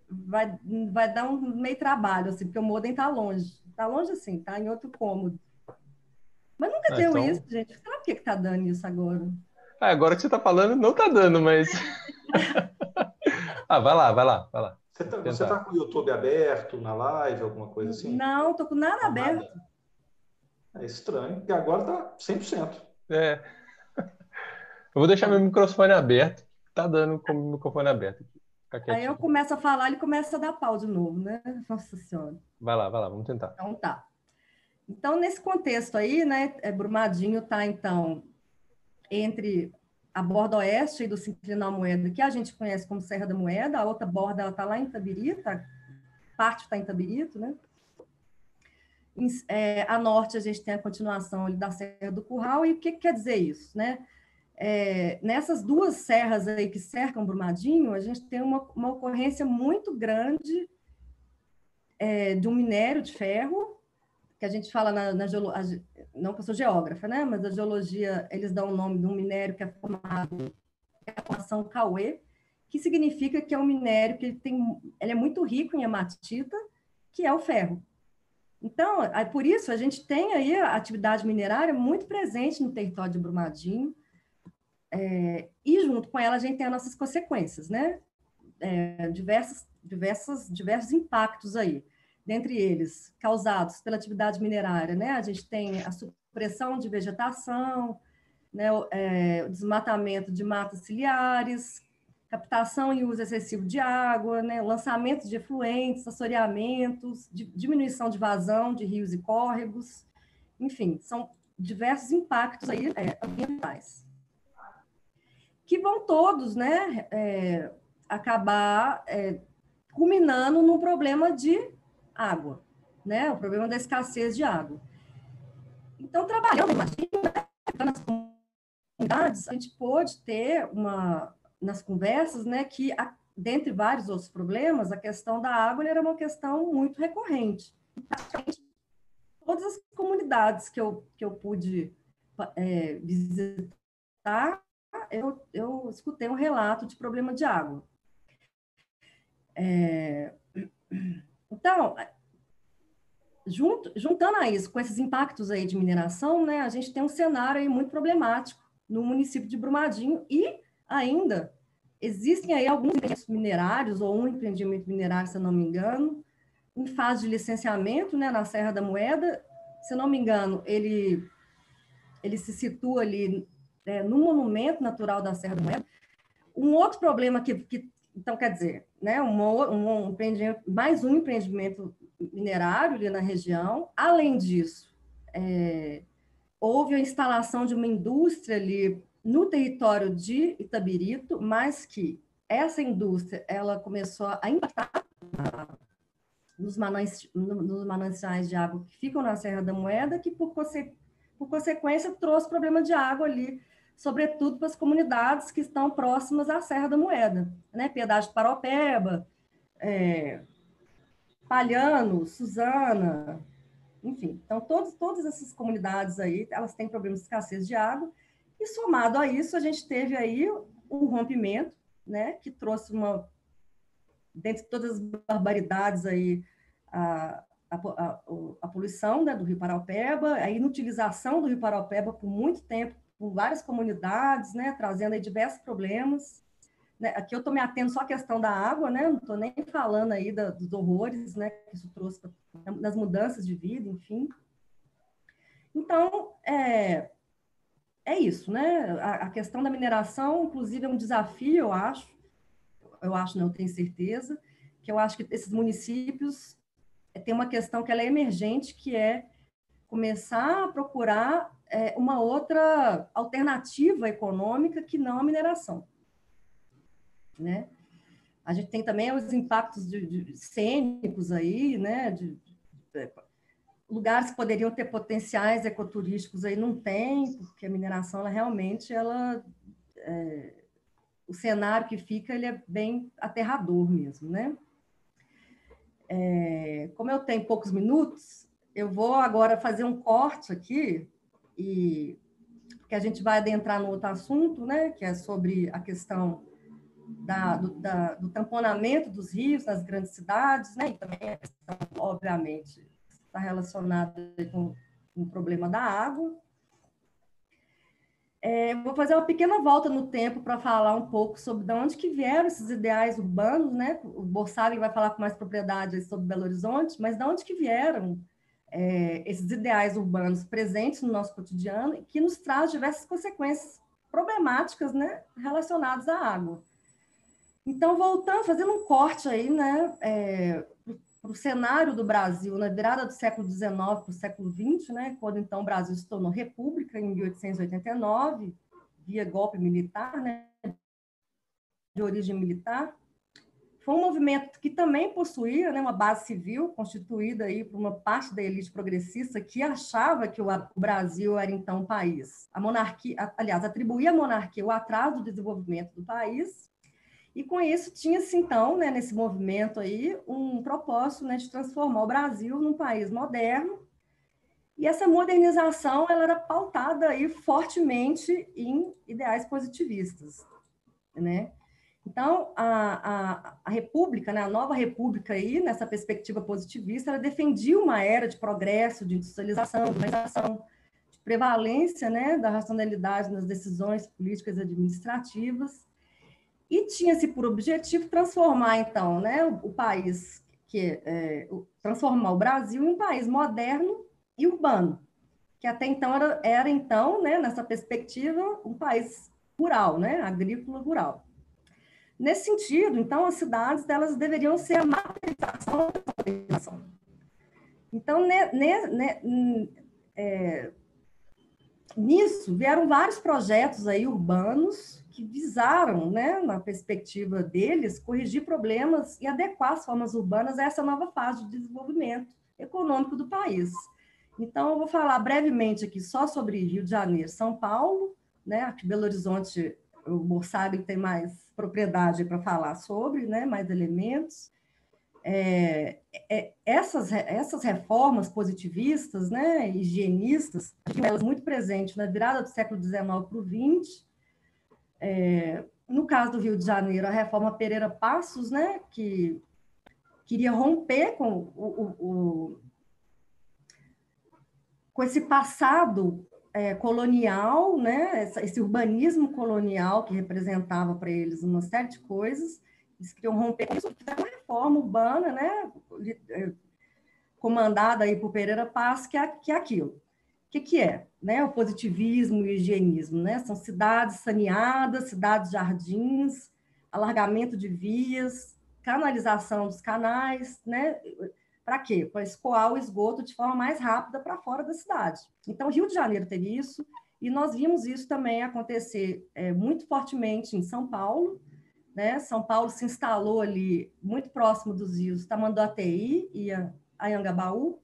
Vai, vai dar um meio trabalho, assim, porque o modem está longe. Está longe, assim, está em outro cômodo. Mas nunca ah, deu então... isso, gente. Será que está dando isso agora? Ah, agora que você está falando, não está dando, mas. ah, vai lá, vai lá, vai lá. Você está tá com o YouTube aberto na live, alguma coisa assim? Não, estou com nada aberto. Nada. É estranho, porque agora está 100%. É. Eu vou deixar meu microfone aberto. Tá dando com o microfone aberto aqui. Aí eu começo a falar, ele começa a dar pau de novo, né? Nossa Senhora. Vai lá, vai lá, vamos tentar. Então tá. Então, nesse contexto aí, né, é, Brumadinho está, então, entre a borda oeste do Sinclinal Moeda, que a gente conhece como Serra da Moeda, a outra borda está lá em Tabirita, parte está em Tabirito, né? Em, é, a norte a gente tem a continuação da Serra do Curral, e o que, que quer dizer isso, né? É, nessas duas serras aí que cercam Brumadinho, a gente tem uma, uma ocorrência muito grande é, de um minério de ferro, que a gente fala na, na geologia, não que eu sou geógrafa, né? Mas a geologia, eles dão o nome de um minério que é formado, é a formação Cauê, que significa que é um minério que ele tem, ele é muito rico em hematita, que é o ferro. Então, é por isso a gente tem aí a atividade minerária muito presente no território de Brumadinho, é, e junto com ela a gente tem as nossas consequências, né? É, diversos, diversos, diversos impactos aí dentre eles causados pela atividade minerária, né? A gente tem a supressão de vegetação, né? o, é, o desmatamento de matas ciliares, captação e uso excessivo de água, né? lançamento de efluentes, assoreamentos, diminuição de vazão de rios e córregos, enfim, são diversos impactos aí é, ambientais que vão todos, né, é, acabar é, culminando num problema de água, né? O problema da escassez de água. Então, trabalhando né, nas comunidades, a gente pôde ter uma, nas conversas, né, que, a, dentre vários outros problemas, a questão da água era uma questão muito recorrente. Todas as comunidades que eu, que eu pude é, visitar, eu, eu escutei um relato de problema de água. É, então, junto, juntando a isso, com esses impactos aí de mineração, né, a gente tem um cenário aí muito problemático no município de Brumadinho e ainda existem aí alguns empreendimentos minerários, ou um empreendimento minerário, se eu não me engano, em fase de licenciamento, né, na Serra da Moeda. Se eu não me engano, ele, ele se situa ali é, no monumento natural da Serra da Moeda. Um outro problema que, que então, quer dizer, né, um, empreendimento, mais um empreendimento minerário ali na região. Além disso, é, houve a instalação de uma indústria ali no território de Itabirito, mas que essa indústria ela começou a impactar nos, nos mananciais de água que ficam na Serra da Moeda, que por, conse por consequência trouxe problema de água ali sobretudo para as comunidades que estão próximas à Serra da Moeda, né? Piedade de Paropeba, é, Palhano, Suzana, enfim. Então, todos, todas essas comunidades aí, elas têm problemas de escassez de água, e somado a isso, a gente teve aí um rompimento, né, que trouxe uma, dentre todas as barbaridades aí, a, a, a, a poluição né, do Rio Paraupeba, a inutilização do Rio Paraupeba por muito tempo por várias comunidades, né, trazendo diversos problemas. Né, aqui eu estou me atendo só à questão da água, né, não estou nem falando aí da, dos horrores né, que isso trouxe nas mudanças de vida, enfim. Então, é, é isso, né? A, a, questão da mineração, inclusive, é um desafio, eu acho, eu acho, não tenho certeza, que eu acho que esses municípios é, têm uma questão que ela é emergente, que é começar a procurar é, uma outra alternativa econômica que não a mineração. Né? A gente tem também os impactos de, de cênicos aí, né? De, de, lugares que poderiam ter potenciais ecoturísticos aí não tem, porque a mineração ela realmente ela é, o cenário que fica ele é bem aterrador mesmo, né? É, como eu tenho poucos minutos, eu vou agora fazer um corte aqui e que a gente vai adentrar no outro assunto, né, que é sobre a questão da, do, da, do tamponamento dos rios nas grandes cidades, né, e também obviamente, está relacionada com, com o problema da água. É, vou fazer uma pequena volta no tempo para falar um pouco sobre de onde que vieram esses ideais urbanos, né? O Borsari vai falar com mais propriedade sobre Belo Horizonte, mas de onde que vieram é, esses ideais urbanos presentes no nosso cotidiano e que nos traz diversas consequências problemáticas né, relacionadas à água. Então, voltando, fazendo um corte aí, né, é, para o cenário do Brasil, na virada do século XIX para o século XX, né, quando então o Brasil se tornou república em 1889, via golpe militar, né, de origem militar, foi um movimento que também possuía né, uma base civil, constituída aí por uma parte da elite progressista que achava que o, Brasil era então um país. A monarquia, aliás, atribuía à monarquia o atraso do desenvolvimento do país, e com isso tinha-se então, né, nesse movimento aí, um propósito né, de transformar o Brasil num país moderno. E essa modernização ela era pautada aí fortemente em ideais positivistas, né? Então, a, a, a, República, né, a nova República aí, nessa perspectiva positivista, ela defendia uma era de progresso, de industrialização, de de prevalência né, da racionalidade nas decisões políticas e administrativas, e tinha-se por objetivo transformar, então, né, o, o país, que é, transformar o Brasil em um país moderno e urbano, que até então era, era então, né, nessa perspectiva, um país rural, né, agrícola rural. Nesse sentido, então, as cidades delas deveriam ser a materialização da população. Então, ne, ne, ne, é, nisso, vieram vários projetos aí urbanos que visaram, né, na perspectiva deles, corrigir problemas e adequar as formas urbanas a essa nova fase de desenvolvimento econômico do país. Então, eu vou falar brevemente aqui só sobre Rio de Janeiro, São Paulo, né? Belo Horizonte, o Borsari tem mais propriedade para falar sobre, né? Mais elementos. É, é, essas, essas reformas positivistas, né, higienistas, elas muito presentes na virada do século XIX para o XX. É, no caso do Rio de Janeiro, a reforma Pereira Passos, né, que queria romper com o, o, o com esse passado é, colonial, né, esse urbanismo colonial que representava para eles uma série de coisas, eles queriam romper isso, uma reforma urbana, né, é, comandada aí por Pereira Paz, que é, que é aquilo. O que, que é? Né? O positivismo e o higienismo, né? São cidades saneadas, cidades-jardins, alargamento de vias, canalização dos canais, né? Para quê? Para escoar o esgoto de forma mais rápida para fora da cidade. Então, Rio de Janeiro teve isso, e nós vimos isso também acontecer é, muito fortemente em São Paulo. Né? São Paulo se instalou ali muito próximo dos rios Tamanduateí e Anhangabaú.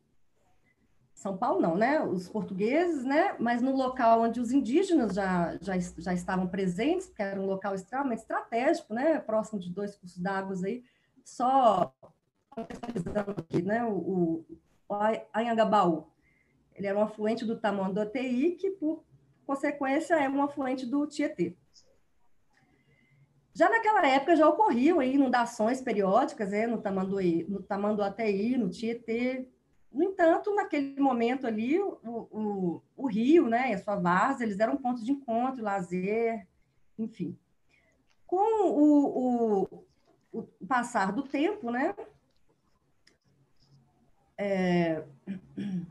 São Paulo não, né? Os portugueses, né? Mas no local onde os indígenas já, já, já estavam presentes, que era um local extremamente estratégico, né? Próximo de dois cursos d'água aí, só contextualizando aqui, né, o, o Anhangabaú. Ele era um afluente do Tamanduateí, que, por consequência, é um afluente do Tietê. Já naquela época já ocorriam inundações periódicas né, no, Tamanduí, no Tamanduateí, no Tietê. No entanto, naquele momento ali, o, o, o rio né, e a sua várzea, eles eram pontos de encontro, lazer, enfim. Com o, o, o passar do tempo, né, é,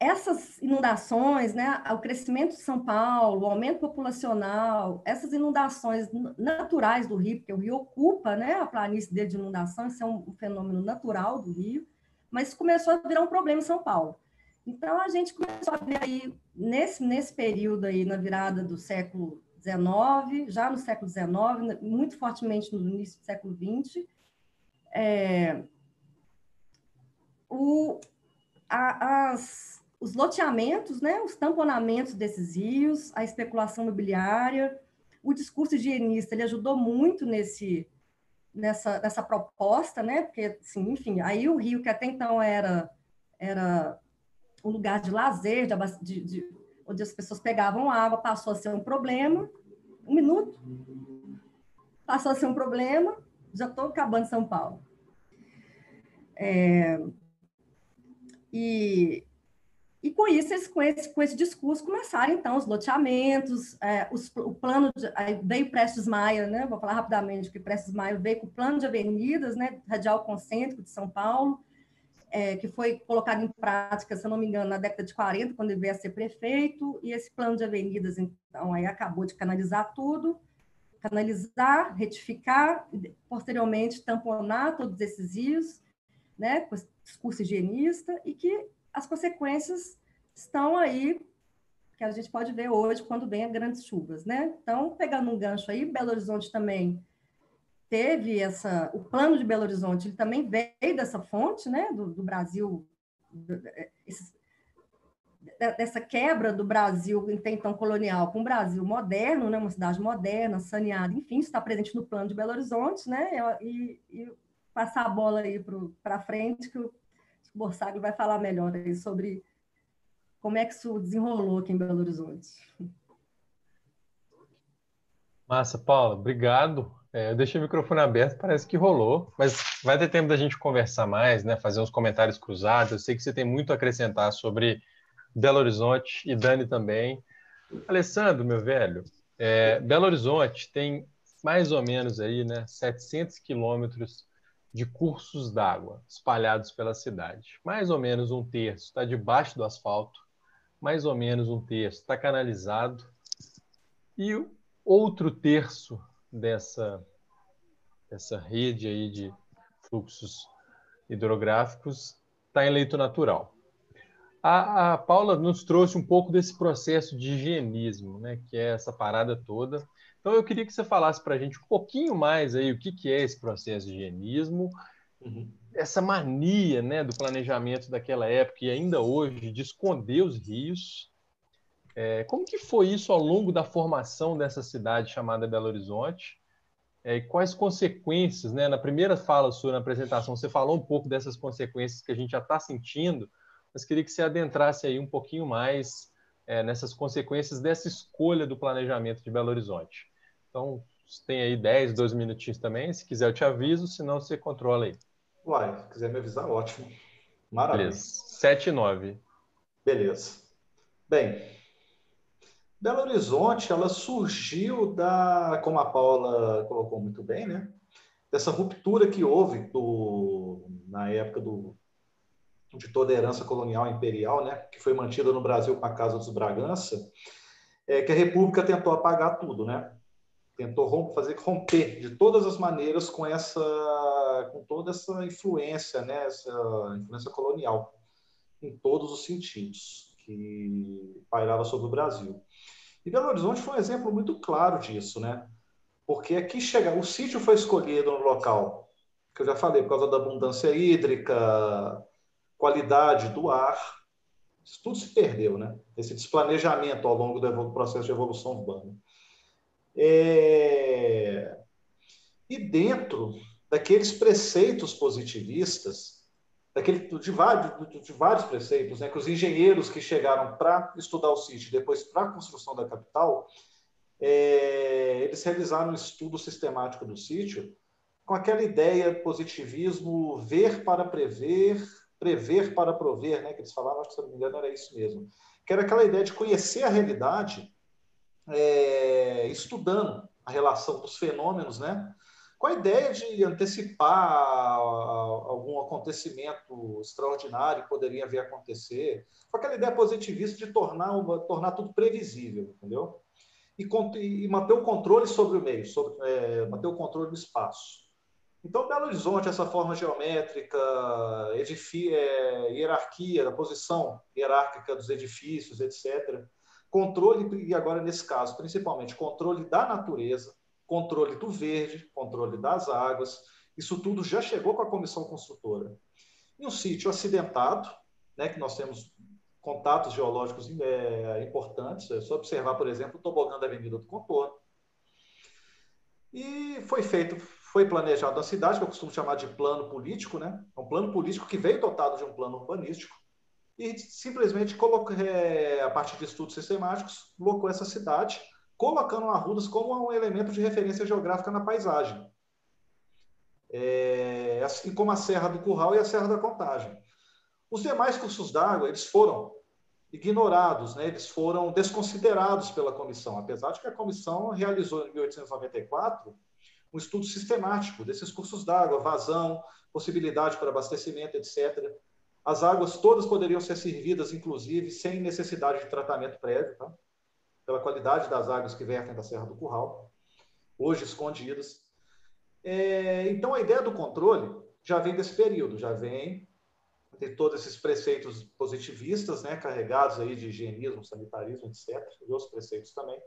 essas inundações, né, o crescimento de São Paulo, o aumento populacional, essas inundações naturais do rio, porque o rio ocupa né, a planície dele de inundação, isso é um fenômeno natural do rio, mas começou a virar um problema em São Paulo. Então, a gente começou a ver aí, nesse, nesse período aí, na virada do século XIX, já no século XIX, muito fortemente no início do século XX, é, o, a, as, os loteamentos, né, os tamponamentos desses rios, a especulação imobiliária, o discurso higienista, ele ajudou muito nesse, nessa, nessa proposta, né, porque, assim, enfim, aí o rio, que até então era, era um lugar de lazer, de, de, de, onde as pessoas pegavam água, passou a ser um problema, um minuto, passou a ser um problema, já estou acabando São Paulo. É, e, e com isso, eles, com, esse, com esse discurso, começaram, então, os loteamentos, é, os, o plano, de, aí veio Prestes Maia, né? vou falar rapidamente que Prestes Maia veio com o plano de avenidas, né? radial concêntrico de São Paulo, é, que foi colocado em prática, se eu não me engano, na década de 40, quando ele veio a ser prefeito, e esse plano de avenidas, então, aí acabou de canalizar tudo, canalizar, retificar, posteriormente tamponar todos esses rios, né, discurso higienista, e que as consequências estão aí, que a gente pode ver hoje quando vem as grandes chuvas, né? Então, pegando um gancho aí, Belo Horizonte também teve essa, o plano de Belo Horizonte, ele também veio dessa fonte, né, do, do Brasil, esses, dessa quebra do Brasil então colonial com o Brasil moderno, né, uma cidade moderna, saneada, enfim, está presente no plano de Belo Horizonte, né, e, e passar a bola aí para frente, que o Borsago vai falar melhor aí sobre como é que isso desenrolou aqui em Belo Horizonte. Massa, Paula, obrigado. É, eu deixei o microfone aberto, parece que rolou, mas vai ter tempo da gente conversar mais, né? Fazer uns comentários cruzados. Eu sei que você tem muito a acrescentar sobre Belo Horizonte e Dani também. Alessandro, meu velho, é, Belo Horizonte tem mais ou menos aí, né, 700 quilômetros de cursos d'água espalhados pela cidade. Mais ou menos um terço está debaixo do asfalto, mais ou menos um terço está canalizado, e outro terço dessa, dessa rede aí de fluxos hidrográficos está em leito natural. A, a, Paula nos trouxe um pouco desse processo de higienismo, né, que é essa parada toda então eu queria que você falasse para a gente um pouquinho mais aí o que, que é esse processo de higienismo uhum. essa mania né, do planejamento daquela época e ainda hoje de esconder os rios. É, como que foi isso ao longo da formação dessa cidade chamada Belo Horizonte? É, quais consequências, né? Na primeira fala sua, na apresentação, você falou um pouco dessas consequências que a gente já está sentindo, mas queria que você adentrasse aí um pouquinho mais é, nessas consequências dessa escolha do planejamento de Belo Horizonte. Então, tem aí 10, 12 minutinhos também. Se quiser, eu te aviso, senão você controla aí. Uai, se quiser me avisar, ótimo. Maravilha. Beleza. 7 e 9. Beleza. Bem, Belo Horizonte, ela surgiu da, como a Paula colocou muito bem, né? Dessa ruptura que houve do, na época do, de toda a herança colonial imperial, né? Que foi mantida no Brasil com a Casa dos Bragança, é, que a República tentou apagar tudo, né? Tentou fazer romper de todas as maneiras com essa com toda essa influência né essa influência colonial em todos os sentidos que pairava sobre o Brasil. E Belo Horizonte foi um exemplo muito claro disso né? Porque aqui chega o sítio foi escolhido no local que eu já falei por causa da abundância hídrica qualidade do ar isso tudo se perdeu né? Esse desplanejamento ao longo do processo de evolução urbana é... E dentro daqueles preceitos positivistas, daquele, de, vários, de vários preceitos, né, que os engenheiros que chegaram para estudar o sítio, depois para a construção da capital, é, eles realizaram um estudo sistemático do sítio com aquela ideia positivismo ver para prever, prever para prover, né, que eles falavam, acho que se não me engano era isso mesmo, que era aquela ideia de conhecer a realidade é, estudando a relação dos fenômenos, né? com a ideia de antecipar algum acontecimento extraordinário que poderia vir a acontecer, com aquela ideia positivista de tornar, tornar tudo previsível, entendeu? E, e manter o controle sobre o meio, sobre, é, manter o controle do espaço. Então, Belo Horizonte, essa forma geométrica, é, hierarquia, da posição hierárquica dos edifícios, etc., Controle, e agora nesse caso, principalmente, controle da natureza, controle do verde, controle das águas, isso tudo já chegou com a comissão construtora. Em um sítio acidentado, né, que nós temos contatos geológicos é, importantes, é só observar, por exemplo, o tobogã da Avenida do Contorno. E foi feito, foi planejado a cidade, que eu costumo chamar de plano político, né? É um plano político que veio dotado de um plano urbanístico, e simplesmente, colocou, é, a partir de estudos sistemáticos, colocou essa cidade, colocando Arrudas como um elemento de referência geográfica na paisagem. É, assim como a Serra do Curral e a Serra da Contagem. Os demais cursos d'água, eles foram ignorados, né? eles foram desconsiderados pela comissão, apesar de que a comissão realizou em 1894 um estudo sistemático desses cursos d'água, vazão, possibilidade para abastecimento, etc. As águas todas poderiam ser servidas, inclusive, sem necessidade de tratamento prévio, tá? pela qualidade das águas que vertem da Serra do Curral, hoje escondidas. É, então, a ideia do controle já vem desse período, já vem de todos esses preceitos positivistas, né, carregados aí de higienismo, sanitarismo, etc., e outros preceitos também.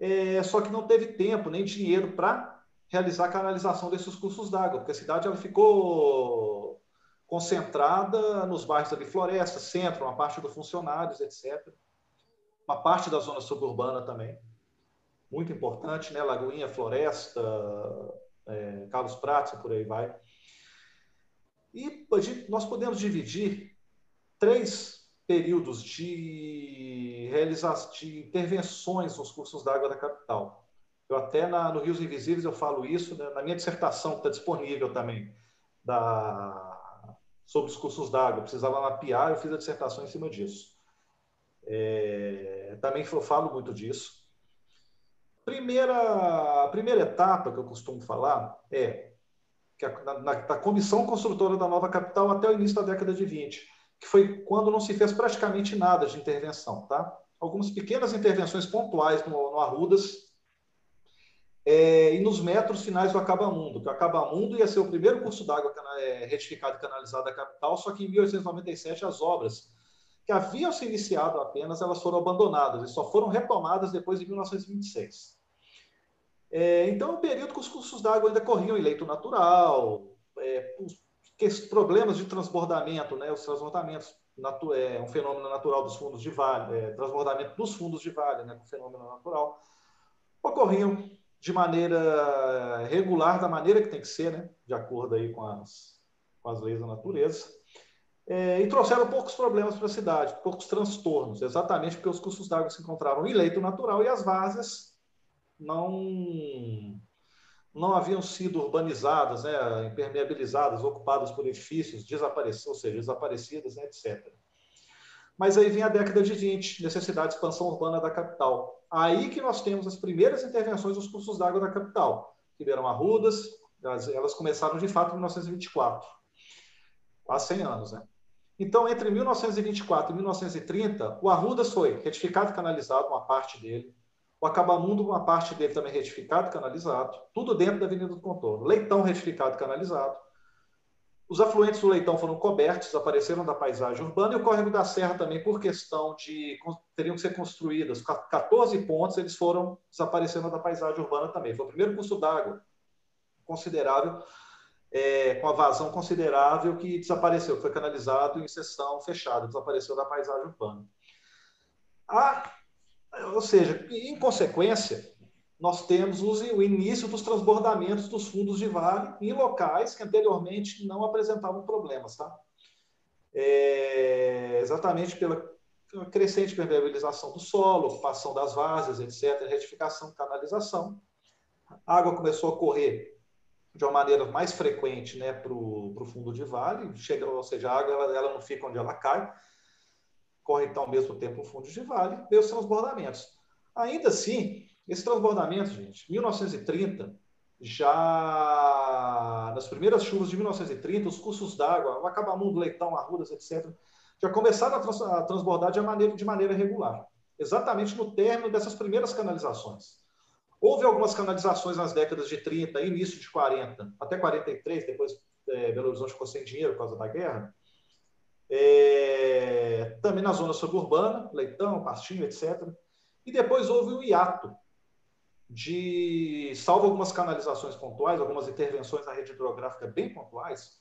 É, só que não teve tempo nem dinheiro para realizar a canalização desses cursos d'água, porque a cidade ela ficou concentrada nos bairros ali, Floresta, Centro, uma parte dos funcionários, etc. Uma parte da zona suburbana também, muito importante, né? Lagoinha, Floresta, é, Carlos Prates, por aí vai. E nós podemos dividir três períodos de de intervenções nos cursos d'água da capital. Eu até na, no Rios Invisíveis eu falo isso né, na minha dissertação que está disponível também da sobre os cursos d'água, precisava mapear, eu fiz a dissertação em cima disso. É, também eu falo muito disso. Primeira, a primeira etapa que eu costumo falar é que a, na, da comissão construtora da nova capital até o início da década de 20, que foi quando não se fez praticamente nada de intervenção. Tá? Algumas pequenas intervenções pontuais no, no Arrudas, é, e nos metros finais do Acabamundo, que o Acabamundo ia ser o primeiro curso d'água é, retificado e canalizado da capital, só que em 1897 as obras que haviam se iniciado apenas, elas foram abandonadas e só foram retomadas depois de 1926. É, então, é um período que os cursos d'água ainda corriam em leito natural, é, os problemas de transbordamento, né, os transbordamentos é um fenômeno natural dos fundos de vale, é, transbordamento dos fundos de vale, né, um fenômeno natural, ocorriam de maneira regular, da maneira que tem que ser, né, de acordo aí com as, com as leis da natureza, é, e trouxeram poucos problemas para a cidade, poucos transtornos, exatamente porque os cursos d'água se encontravam em leito natural e as várzeas não não haviam sido urbanizadas, né, impermeabilizadas, ocupadas por edifícios, desaparecidas, ou seja, desaparecidas, né, etc. Mas aí vem a década de 20, necessidade de expansão urbana da capital. Aí que nós temos as primeiras intervenções dos cursos d'água da capital. Ribeirão Arrudas, elas começaram de fato em 1924, quase 100 anos, né? Então, entre 1924 e 1930, o Arrudas foi retificado e canalizado, uma parte dele. O Acabamundo, uma parte dele também retificado e canalizado. Tudo dentro da Avenida do Contorno. Leitão retificado e canalizado. Os afluentes do Leitão foram cobertos, desapareceram da paisagem urbana. E o Córrego da Serra também, por questão de... teriam que ser construídas 14 pontes, eles foram desaparecendo da paisagem urbana também. Foi o primeiro curso d'água considerável é, com a vazão considerável que desapareceu, foi canalizado em seção fechada, desapareceu da paisagem urbana. A, ou seja, em consequência, nós temos o início dos transbordamentos dos fundos de vale em locais que anteriormente não apresentavam problemas, tá? É, exatamente pela crescente permeabilização do solo, ocupação das várzeas, etc., retificação, canalização. A água começou a correr de uma maneira mais frequente né, para o fundo de vale, chega, ou seja, a água ela, ela não fica onde ela cai, corre então ao mesmo tempo o fundo de vale, e os transbordamentos. Ainda assim, esse transbordamento, gente, 1930, já nas primeiras chuvas de 1930, os cursos d'água, o Acabamundo, Leitão, Arrudas, etc., já começaram a, trans, a transbordar de maneira, de maneira regular, exatamente no término dessas primeiras canalizações. Houve algumas canalizações nas décadas de 30, início de 40, até 43, depois é, Belo Horizonte ficou sem dinheiro por causa da guerra. É, também na zona suburbana, Leitão, Pastinho, etc. E depois houve um hiato de, salvo algumas canalizações pontuais, algumas intervenções na rede hidrográfica bem pontuais,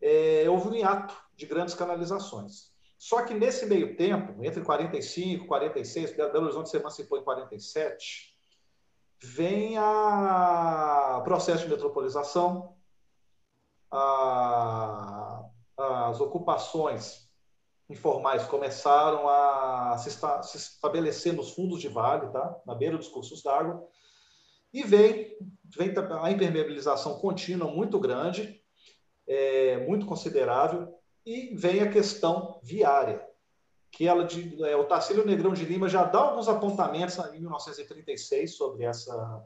é, houve um hiato de grandes canalizações. Só que nesse meio tempo, entre 45 e 46, Belo Horizonte se emancipou em 47, vem a processo de metropolização, a, as ocupações informais começaram a se, esta, se, estabelecer nos fundos de vale, tá? na beira dos cursos d'água, e vem, vem a impermeabilização contínua muito grande, é, muito considerável, e vem a questão viária que ela de, é, o Tarcílio Negrão de Lima já dá alguns apontamentos em 1936 sobre essa,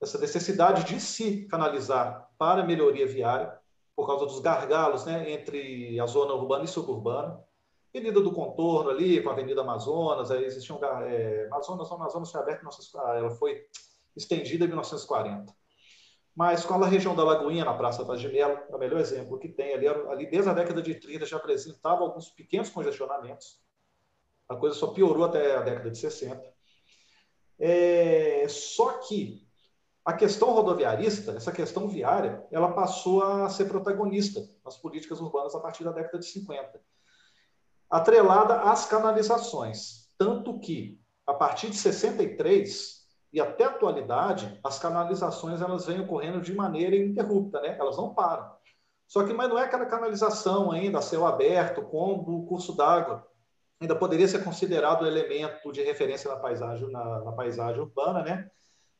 essa necessidade de se canalizar para melhoria viária, por causa dos gargalos né, entre a zona urbana e suburbana. Avenida do Contorno ali, com a Avenida Amazonas, aí existiam é, Amazonas, Amazonas foi aberta, ela foi estendida em 1940. Mas com a região da Lagoinha, na Praça da Melo, é o melhor exemplo que tem ali, ali desde a década de 30 já apresentava alguns pequenos congestionamentos. A coisa só piorou até a década de 60. É, só que a questão rodoviarista, essa questão viária, ela passou a ser protagonista nas políticas urbanas a partir da década de 50, atrelada às canalizações. Tanto que, a partir de 63, e até a atualidade, as canalizações elas vêm ocorrendo de maneira ininterrupta, né? Elas não param. Só que mas não é aquela canalização ainda a céu aberto, como o curso d'água. Ainda poderia ser considerado um elemento de referência na paisagem, na, na paisagem urbana, né?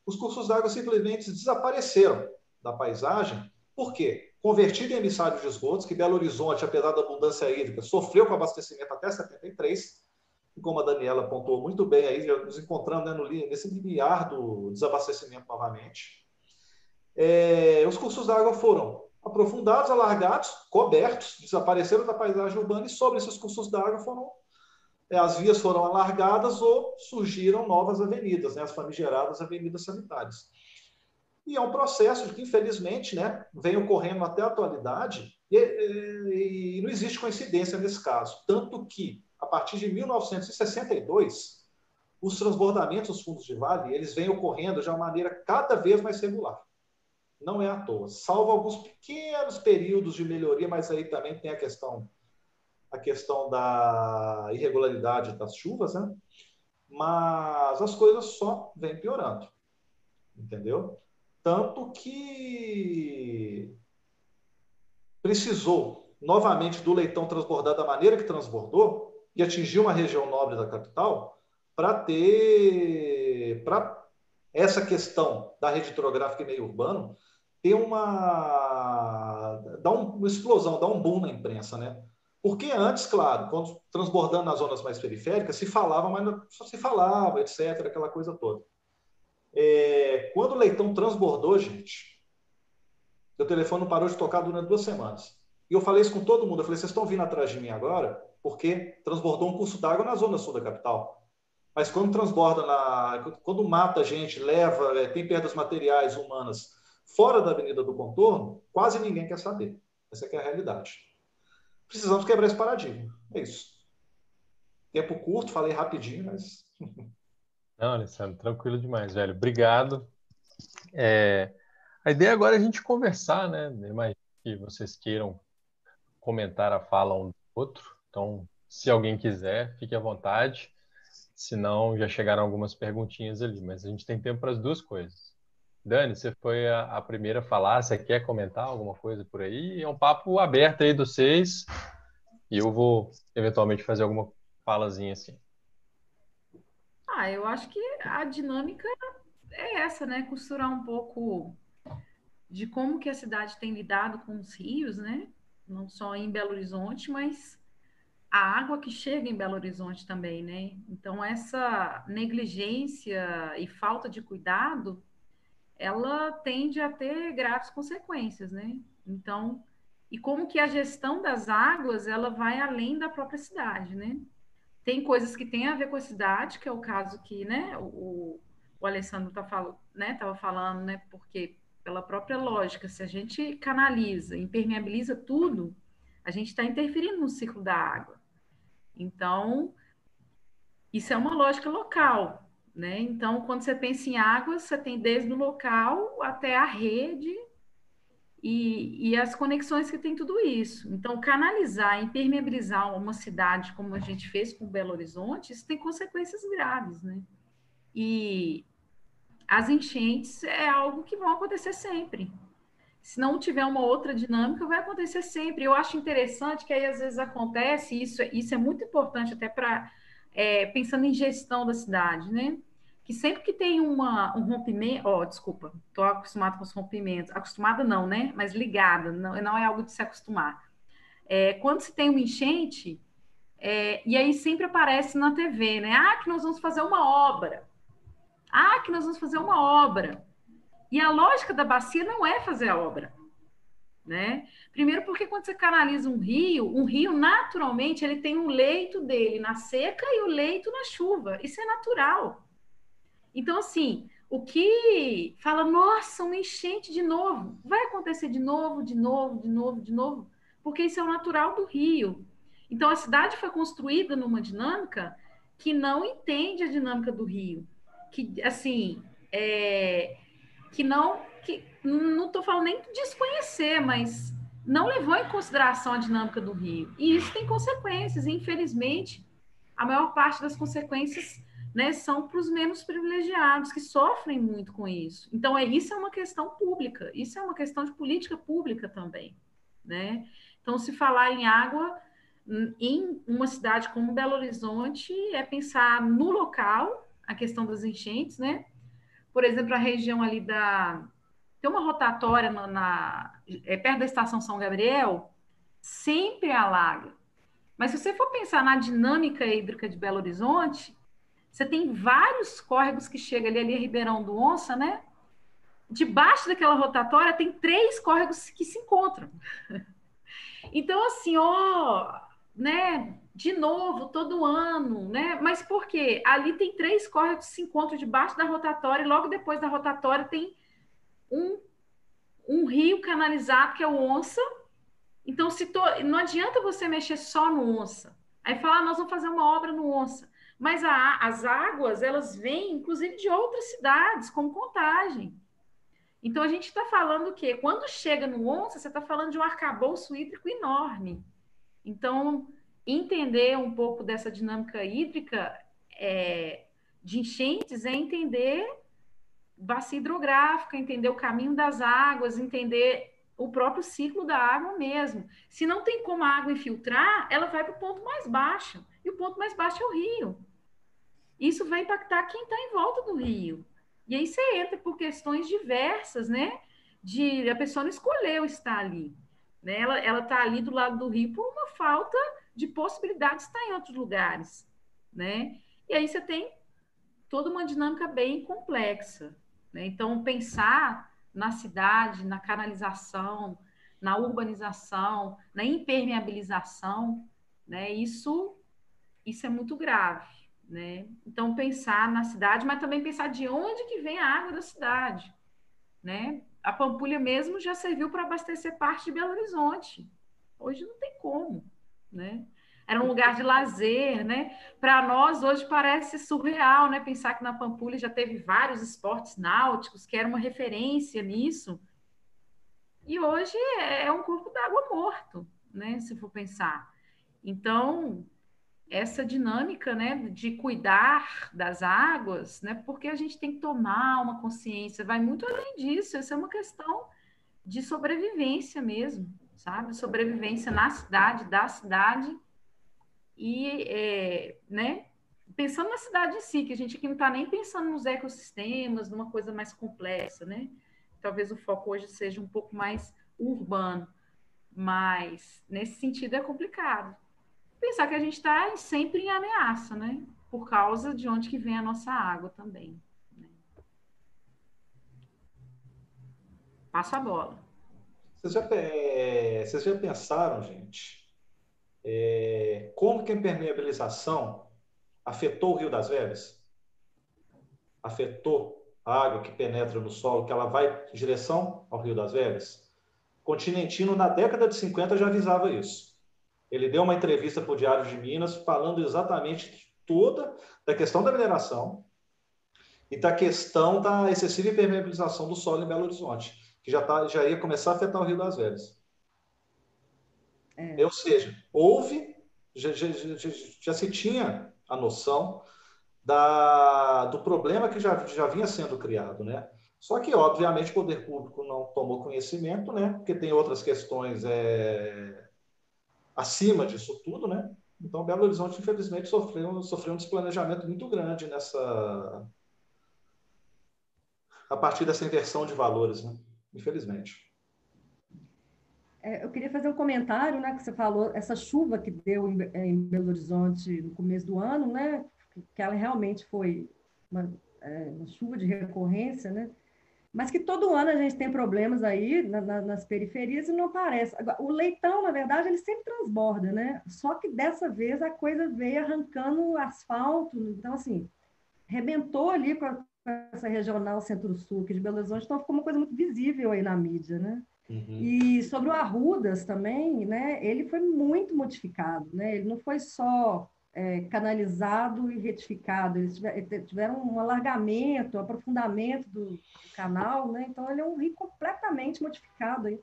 Os cursos d'água simplesmente desapareceram da paisagem. Por quê? Convertido em emissário de esgotos, que Belo Horizonte, apesar da abundância hídrica, sofreu com abastecimento até 73, como a Daniela apontou muito bem aí, nos encontrando né, no, nesse limiar do desabastecimento novamente. É, os cursos d'água foram aprofundados, alargados, cobertos, desapareceram da paisagem urbana e sobre esses cursos d'água foram é, as vias foram alargadas ou surgiram novas avenidas, né, as famigeradas avenidas sanitárias. E é um processo que, infelizmente, né, vem ocorrendo até a atualidade e, e, e não existe coincidência nesse caso. Tanto que a partir de 1962, os transbordamentos dos fundos de vale eles vêm ocorrendo de uma maneira cada vez mais regular. Não é à toa. Salvo alguns pequenos períodos de melhoria, mas aí também tem a questão a questão da irregularidade das chuvas, né? Mas as coisas só vêm piorando. Entendeu? Tanto que precisou novamente do leitão transbordar da maneira que transbordou e atingir uma região nobre da capital para ter para essa questão da rede hidrográfica e meio urbano ter uma dar uma explosão, dar um boom na imprensa, né? Porque antes, claro, quando transbordando nas zonas mais periféricas, se falava, mas só se falava, etc., aquela coisa toda. É, quando o leitão transbordou, gente, meu telefone não parou de tocar durante duas semanas. E eu falei isso com todo mundo. Eu falei, vocês estão vindo atrás de mim agora porque transbordou um curso d'água na zona sul da capital. Mas quando transborda, na, quando mata gente, leva, é, tem perdas materiais humanas fora da Avenida do Contorno, quase ninguém quer saber. Essa é, é a realidade. Precisamos quebrar esse paradigma. É isso. Tempo curto, falei rapidinho, mas. Não, Alessandro, tranquilo demais, velho. Obrigado. É, a ideia agora é a gente conversar, né? Imagino que vocês queiram comentar a fala um do outro. Então, se alguém quiser, fique à vontade. Se não, já chegaram algumas perguntinhas ali, mas a gente tem tempo para as duas coisas. Dani, você foi a, a, primeira a falar, você quer comentar alguma coisa por aí? É um papo aberto aí dos seis e eu vou eventualmente fazer alguma falazinha assim. Ah, eu acho que a dinâmica é essa, né? Costurar um pouco de como que a cidade tem lidado com os rios, né? Não só em Belo Horizonte, mas a água que chega em Belo Horizonte também, né? Então essa negligência e falta de cuidado ela tende a ter graves consequências, né? Então, e como que a gestão das águas, ela vai além da própria cidade, né? Tem coisas que têm a ver com a cidade, que é o caso que, né, o, o Alessandro tá falando, né, falando, né, porque pela própria lógica, se a gente canaliza, impermeabiliza tudo, a gente está interferindo no ciclo da água. Então, isso é uma lógica local, né? Então, quando você pensa em água, você tem desde o local até a rede e, e, as conexões que tem tudo isso. Então, canalizar, impermeabilizar uma cidade como a gente fez com Belo Horizonte, isso tem consequências graves, né? E as enchentes é algo que vão acontecer sempre. Se não tiver uma outra dinâmica, vai acontecer sempre. Eu acho interessante que aí às vezes acontece, isso, isso é muito importante até para é, pensando em gestão da cidade, né? Que sempre que tem uma, um rompimento, ó, oh, desculpa, estou acostumada com os rompimentos, acostumada não, né? Mas ligada, não, não é algo de se acostumar. É, quando se tem uma enchente, é, e aí sempre aparece na TV, né? Ah, que nós vamos fazer uma obra. Ah, que nós vamos fazer uma obra. E a lógica da bacia não é fazer a obra né? Primeiro porque quando você canaliza um rio, um rio naturalmente ele tem um leito dele na seca e o leito na chuva. Isso é natural. Então assim, o que fala, nossa, uma enchente de novo, vai acontecer de novo, de novo, de novo, de novo, porque isso é o natural do rio. Então a cidade foi construída numa dinâmica que não entende a dinâmica do rio, que assim, é, que não que não estou falando nem de desconhecer, mas não levou em consideração a dinâmica do rio. E isso tem consequências, e infelizmente, a maior parte das consequências né, são para os menos privilegiados, que sofrem muito com isso. Então, é, isso é uma questão pública, isso é uma questão de política pública também. Né? Então, se falar em água em uma cidade como Belo Horizonte, é pensar no local, a questão das enchentes, né? Por exemplo, a região ali da, tem uma rotatória na, na é, perto da estação São Gabriel, sempre alaga. Mas se você for pensar na dinâmica hídrica de Belo Horizonte, você tem vários córregos que chegam ali, ali Ribeirão do Onça, né? Debaixo daquela rotatória tem três córregos que se encontram. Então, assim, ó, né? De novo, todo ano, né? Mas por quê? Ali tem três córregos que se encontram debaixo da rotatória e logo depois da rotatória tem um, um rio canalizado, que é o Onça. Então, se to... não adianta você mexer só no Onça. Aí falar, ah, nós vamos fazer uma obra no Onça. Mas a, as águas, elas vêm, inclusive, de outras cidades, como Contagem. Então, a gente está falando o quê? Quando chega no onça, você está falando de um arcabouço hídrico enorme. Então, entender um pouco dessa dinâmica hídrica é, de enchentes é entender bacia hidrográfica, entender o caminho das águas, entender o próprio ciclo da água mesmo. Se não tem como a água infiltrar, ela vai para o ponto mais baixo. E o ponto mais baixo é o rio. Isso vai impactar quem está em volta do rio. E aí você entra por questões diversas, né? De a pessoa não escolheu estar ali. Né? Ela está ali do lado do rio por uma falta de possibilidade de estar em outros lugares. Né? E aí você tem toda uma dinâmica bem complexa. Né? Então, pensar na cidade, na canalização, na urbanização, na impermeabilização, né? isso, isso é muito grave. Né? Então, pensar na cidade, mas também pensar de onde que vem a água da cidade. Né? A Pampulha mesmo já serviu para abastecer parte de Belo Horizonte. Hoje não tem como. Né? Era um lugar de lazer, né? Para nós hoje parece surreal, né? Pensar que na Pampulha já teve vários esportes náuticos, que era uma referência nisso. E hoje é um corpo d'água morto, né? Se for pensar. Então, essa dinâmica, né, de cuidar das águas, né? Porque a gente tem que tomar uma consciência, vai muito além disso. Essa é uma questão de sobrevivência mesmo, sabe? Sobrevivência na cidade, da cidade e, é, né, pensando na cidade em si, que a gente aqui não está nem pensando nos ecossistemas, numa coisa mais complexa, né? Talvez o foco hoje seja um pouco mais urbano, mas nesse sentido é complicado. Pensar que a gente está sempre em ameaça, né? Por causa de onde que vem a nossa água também. Né? Passo a bola. Vocês já, é, vocês já pensaram, gente, é, como que a impermeabilização afetou o Rio das Velhas? Afetou a água que penetra no solo, que ela vai em direção ao Rio das Velhas? Continentino, na década de 50, já avisava isso. Ele deu uma entrevista para o Diário de Minas falando exatamente toda da questão da mineração e da questão da excessiva impermeabilização do solo em Belo Horizonte, que já, tá, já ia começar a afetar o Rio das Velhas. É. Ou seja, houve, já, já, já, já, se tinha a noção da, do problema que já, já vinha sendo criado, né? Só que, obviamente, o poder público não tomou conhecimento, né? Porque tem outras questões é, acima disso tudo, né? Então, Belo Horizonte, infelizmente, sofreu, sofreu um desplanejamento muito grande nessa... a partir dessa inversão de valores, né? Infelizmente. É, eu queria fazer um comentário, né, que você falou, essa chuva que deu em, em Belo Horizonte no começo do ano, né, que ela realmente foi uma, é, uma, chuva de recorrência, né, mas que todo ano a gente tem problemas aí na, na, nas periferias e não aparece. O leitão, na verdade, ele sempre transborda, né, só que dessa vez a coisa veio arrancando asfalto, então, assim, rebentou ali com, a, com essa regional centro-sul aqui de Belo Horizonte, então ficou uma coisa muito visível aí na mídia, né, Uhum. E sobre o Arrudas também, né, ele foi muito modificado, né, ele não foi só é, canalizado e retificado, eles tiveram um alargamento, um aprofundamento do, do canal, né, então ele é um rio completamente modificado. Aí.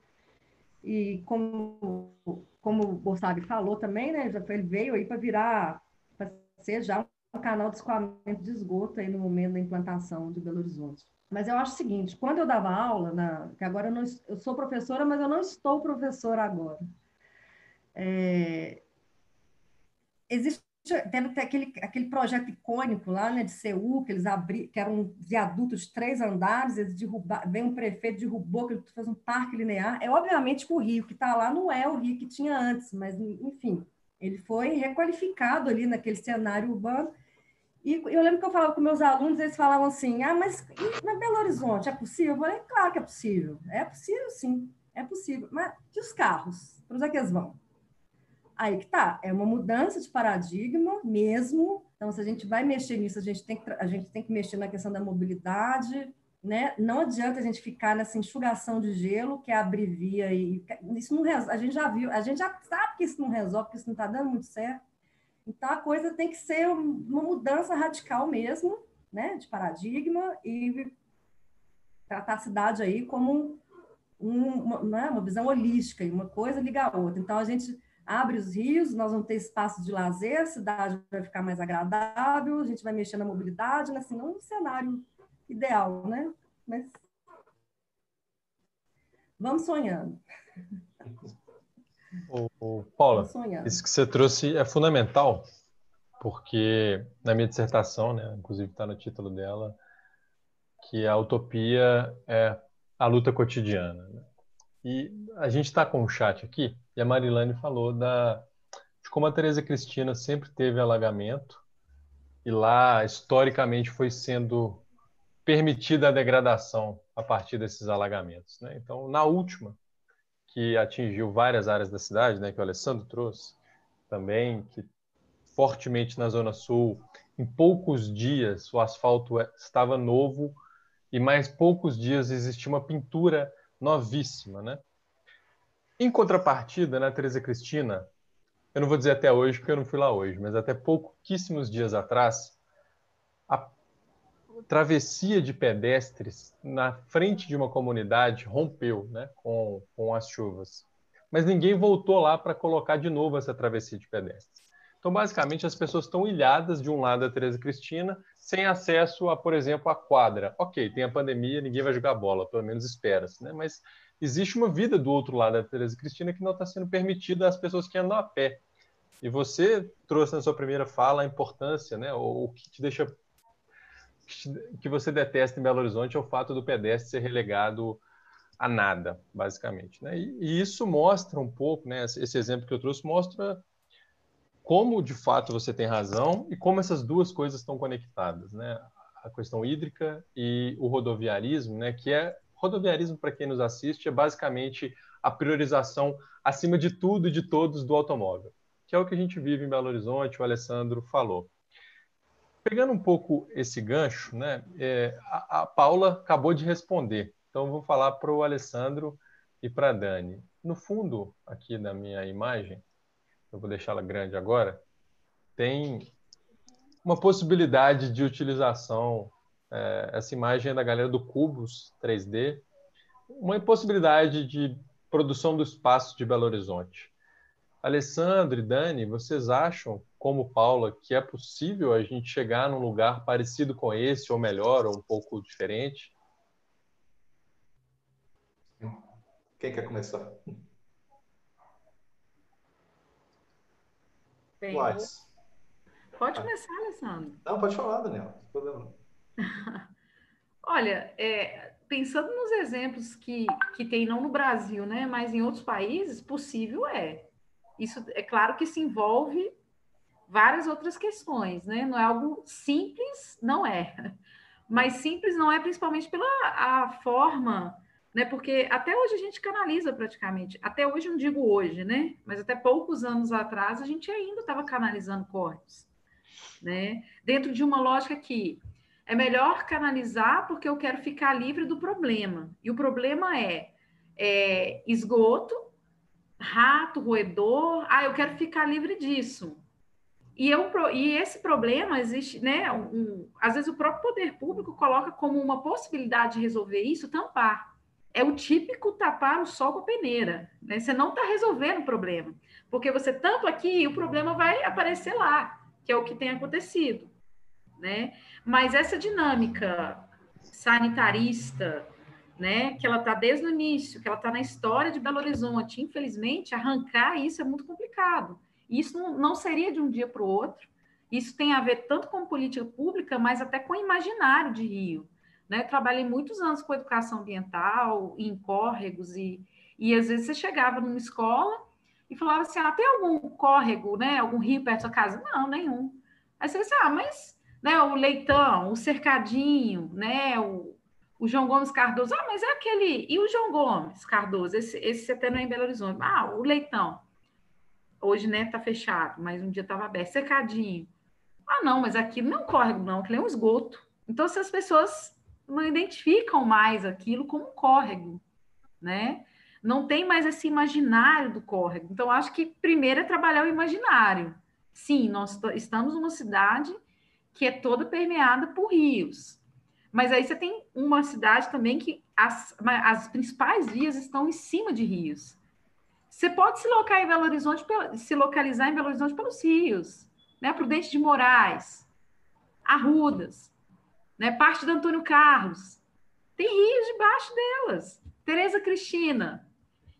E como, como o Borsag falou também, né, ele veio aí para virar, para ser já um canal de escoamento de esgoto aí no momento da implantação de Belo Horizonte. Mas eu acho o seguinte, quando eu dava aula, na, que agora eu, não, eu sou professora, mas eu não estou professora agora. É, existe tem aquele, aquele projeto icônico lá né, de Seul, que eles abriram, que era um viaduto de três andares, eles derrubaram, vem um prefeito, derrubou, que fez um parque linear. É obviamente que o rio que está lá não é o rio que tinha antes, mas enfim, ele foi requalificado ali naquele cenário urbano e eu lembro que eu falava com meus alunos, eles falavam assim: ah, mas na Belo Horizonte é possível? Eu falei: claro que é possível. É possível, sim, é possível. Mas e os carros? Para onde é que eles vão? Aí que tá, é uma mudança de paradigma mesmo. Então, se a gente vai mexer nisso, a gente tem que, a gente tem que mexer na questão da mobilidade, né? Não adianta a gente ficar nessa enxugação de gelo, que é abrir via e isso não a gente já viu, a gente já sabe que isso não resolve, que isso não está dando muito certo. Então, a coisa tem que ser uma mudança radical mesmo, né, de paradigma, e tratar a cidade aí como um, uma, né, uma visão holística, e uma coisa liga a outra. Então, a gente abre os rios, nós vamos ter espaço de lazer, a cidade vai ficar mais agradável, a gente vai mexer na mobilidade, né? assim, não um cenário ideal, né? Mas vamos sonhando. O, Paula, isso que você trouxe é fundamental, porque na minha dissertação, né, inclusive está no título dela, que a utopia é a luta cotidiana. Né? E a gente está com um chat aqui, e a Marilane falou da, de como a Tereza Cristina sempre teve alagamento, e lá, historicamente, foi sendo permitida a degradação a partir desses alagamentos. Né? Então, na última, que atingiu várias áreas da cidade, né, que o Alessandro trouxe também, que fortemente na Zona Sul, em poucos dias o asfalto é, estava novo e mais poucos dias existia uma pintura novíssima, né? Em contrapartida, na Teresa Cristina, eu não vou dizer até hoje porque eu não fui lá hoje, mas até pouquíssimos dias atrás, a travessia de pedestres na frente de uma comunidade rompeu, né, com, com as chuvas. Mas ninguém voltou lá para colocar de novo essa travessia de pedestres. Então, basicamente, as pessoas estão ilhadas de um lado da Teresa Cristina, sem acesso a, por exemplo, a quadra. Ok, tem a pandemia, ninguém vai jogar bola, pelo menos espera-se, né? Mas existe uma vida do outro lado da Teresa Cristina que não está sendo permitida às pessoas que andam a pé. E você trouxe na sua primeira fala a importância, né? O que te deixa que você detesta em Belo Horizonte é o fato do pedestre ser relegado a nada, basicamente. Né? E, e, isso mostra um pouco, né? Esse exemplo que eu trouxe mostra como de fato você tem razão e como essas duas coisas estão conectadas, né? A questão hídrica e o rodoviarismo, né? Que é rodoviarismo para quem nos assiste é basicamente a priorização acima de tudo e de todos do automóvel, que é o que a gente vive em Belo Horizonte. O Alessandro falou. Pegando um pouco esse gancho, né? É, a, a Paula acabou de responder, então vou falar para o Alessandro e para a Dani. No fundo, aqui na minha imagem, eu vou deixá-la grande agora, tem uma possibilidade de utilização. É, essa imagem é da galera do Cubos 3D, uma possibilidade de produção do espaço de Belo Horizonte. Alessandro e Dani, vocês acham, como Paula, que é possível a gente chegar num lugar parecido com esse, ou melhor, ou um pouco diferente? Quem quer começar? Bem, Pode começar, Alessandro. Não, pode falar, Daniel. Não tem problema. Olha, é, pensando nos exemplos que, que tem não no Brasil, né, mas em outros países, possível é. Isso é claro que se envolve várias outras questões, né? Não é algo simples, não é. Mas simples não é principalmente pela a forma né? Porque até hoje a gente canaliza praticamente, até hoje não digo hoje, né? Mas até poucos anos atrás a gente ainda estava canalizando córregos, né? Dentro de uma lógica que é melhor canalizar porque eu quero ficar livre do problema. E o problema é, é esgoto, rato, roedor. Ah, eu quero ficar livre disso. E, eu, e esse problema existe, né? Um, às vezes o próprio poder público coloca como uma possibilidade de resolver isso tampar é o típico tapar o sol com a peneira. Né? Você não está resolvendo o problema, porque você tampa aqui e o problema vai aparecer lá, que é o que tem acontecido. Né? Mas essa dinâmica sanitarista, né, que ela está desde o início, que ela está na história de Belo Horizonte, infelizmente, arrancar isso é muito complicado. Isso não, seria de um dia para o outro. Isso tem a ver tanto com política pública, mas até com o imaginário de Rio. Né? Trabalhei muitos anos com educação ambiental, em córregos, e, e às vezes você chegava numa escola e falava assim: ah, tem algum córrego, né? algum rio perto da sua casa? Não, nenhum. Aí você disse: ah, mas né, o Leitão, o Cercadinho, né, o, o João Gomes Cardoso. Ah, mas é aquele. E o João Gomes Cardoso? Esse, esse até não é em Belo Horizonte. Ah, o Leitão. Hoje, né, tá fechado, mas um dia estava aberto. Cercadinho. Ah, não, mas aquilo não é um córrego, não, aquilo é um esgoto. Então, se as pessoas não identificam mais aquilo como um córrego, né? Não tem mais esse imaginário do córrego. Então, acho que primeiro é trabalhar o imaginário. Sim, nós estamos numa cidade que é toda permeada por rios, Mas aí você tem uma cidade também que as, as principais vias estão em cima de rios. Você pode se localizar em Belo Horizonte, se localizar em Belo Horizonte pelos rios, né? Prudente de Moraes, Arrudas, né? Parte do Antônio Carlos. Tem rios debaixo delas. Tereza Cristina.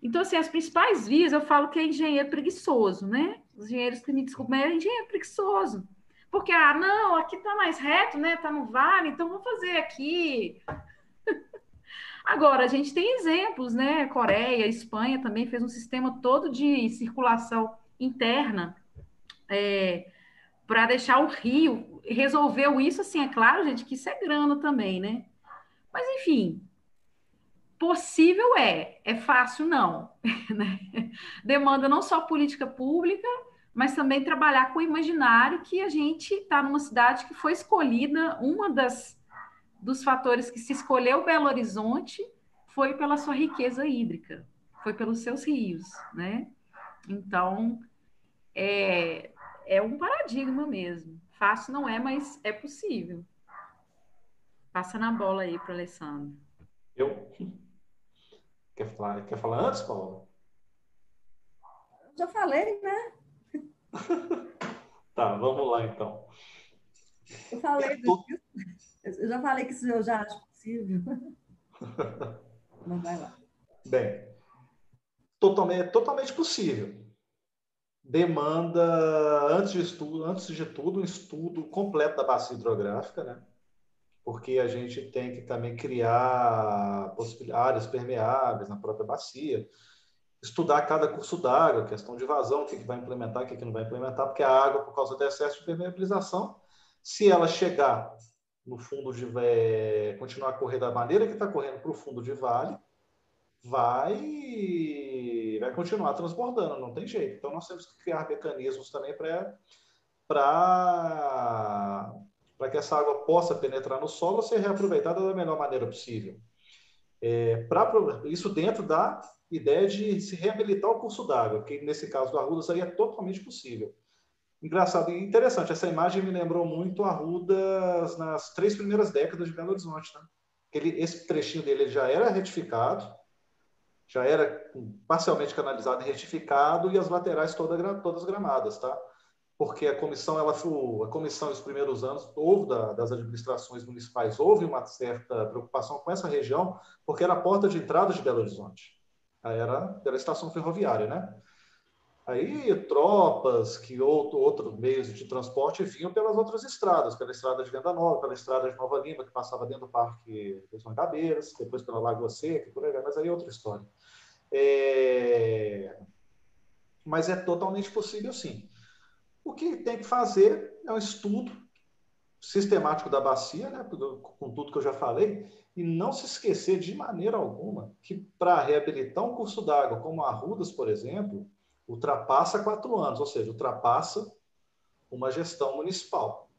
Então, assim, as principais vias, eu falo que é engenheiro preguiçoso, né? Os engenheiros que me desculpem, é engenheiro preguiçoso. Porque, ah, não, aqui tá mais reto, né? Tá no vale, então vou fazer aqui. Agora, a gente tem exemplos, né? Coreia, Espanha também fez um sistema todo de circulação interna é, para deixar o rio. Resolveu isso, assim, é claro, gente, que isso é grana também, né? Mas, enfim, possível é, é fácil não. Né? Demanda não só política pública, mas também trabalhar com o imaginário que a gente está numa cidade que foi escolhida, uma das dos fatores que se escolheu Belo Horizonte foi pela sua riqueza hídrica, foi pelos seus rios, né? Então, é, é um paradigma mesmo. Fácil não é, mas é possível. Passa na bola aí para Alessandro. Eu? Quer falar, quer falar antes, Paulo? Já falei, né? tá, vamos lá então. Eu falei do... Eu já falei que isso eu já acho possível. Não vai lá. Bem, totalmente, totalmente possível. Demanda, antes de, estudo, antes de tudo, um estudo completo da bacia hidrográfica, né? porque a gente tem que também criar áreas permeáveis na própria bacia, estudar cada curso d'água, questão de vazão, o que, que vai implementar, o que, que não vai implementar, porque a água, por causa do excesso de permeabilização, se ela chegar no fundo de é, continuar a correr da maneira que está correndo para o fundo de vale, vai vai continuar transbordando, não tem jeito. Então nós temos que criar mecanismos também para para para que essa água possa penetrar no solo e ser reaproveitada da melhor maneira possível. É, pra, isso dentro da ideia de se reabilitar o curso d'água, que nesse caso do Arrudas aí é totalmente possível. Engraçado e interessante, essa imagem me lembrou muito Arrudas nas três primeiras décadas de Belo Horizonte. Né? Ele, esse trechinho dele já era retificado, já era parcialmente canalizado e retificado, e as laterais toda, todas gramadas. Tá? porque a comissão, ela a comissão, nos primeiros anos, houve da, das administrações municipais, houve uma certa preocupação com essa região, porque era a porta de entrada de Belo Horizonte. Era, era a estação ferroviária, né? Aí tropas, que outro, outros meios de transporte vinham pelas outras estradas, pela estrada de Venda Nova, pela estrada de Nova Lima, que passava dentro do Parque dos Mangabeiras, depois pela Lagoa Seca, por aí, mas aí é outra história. É... Mas é totalmente possível, sim. O que tem que fazer é um estudo sistemático da bacia, né, com tudo que eu já falei, e não se esquecer de maneira alguma que para reabilitar um curso d'água como a Arrudas, por exemplo, ultrapassa quatro anos, ou seja, ultrapassa uma gestão municipal.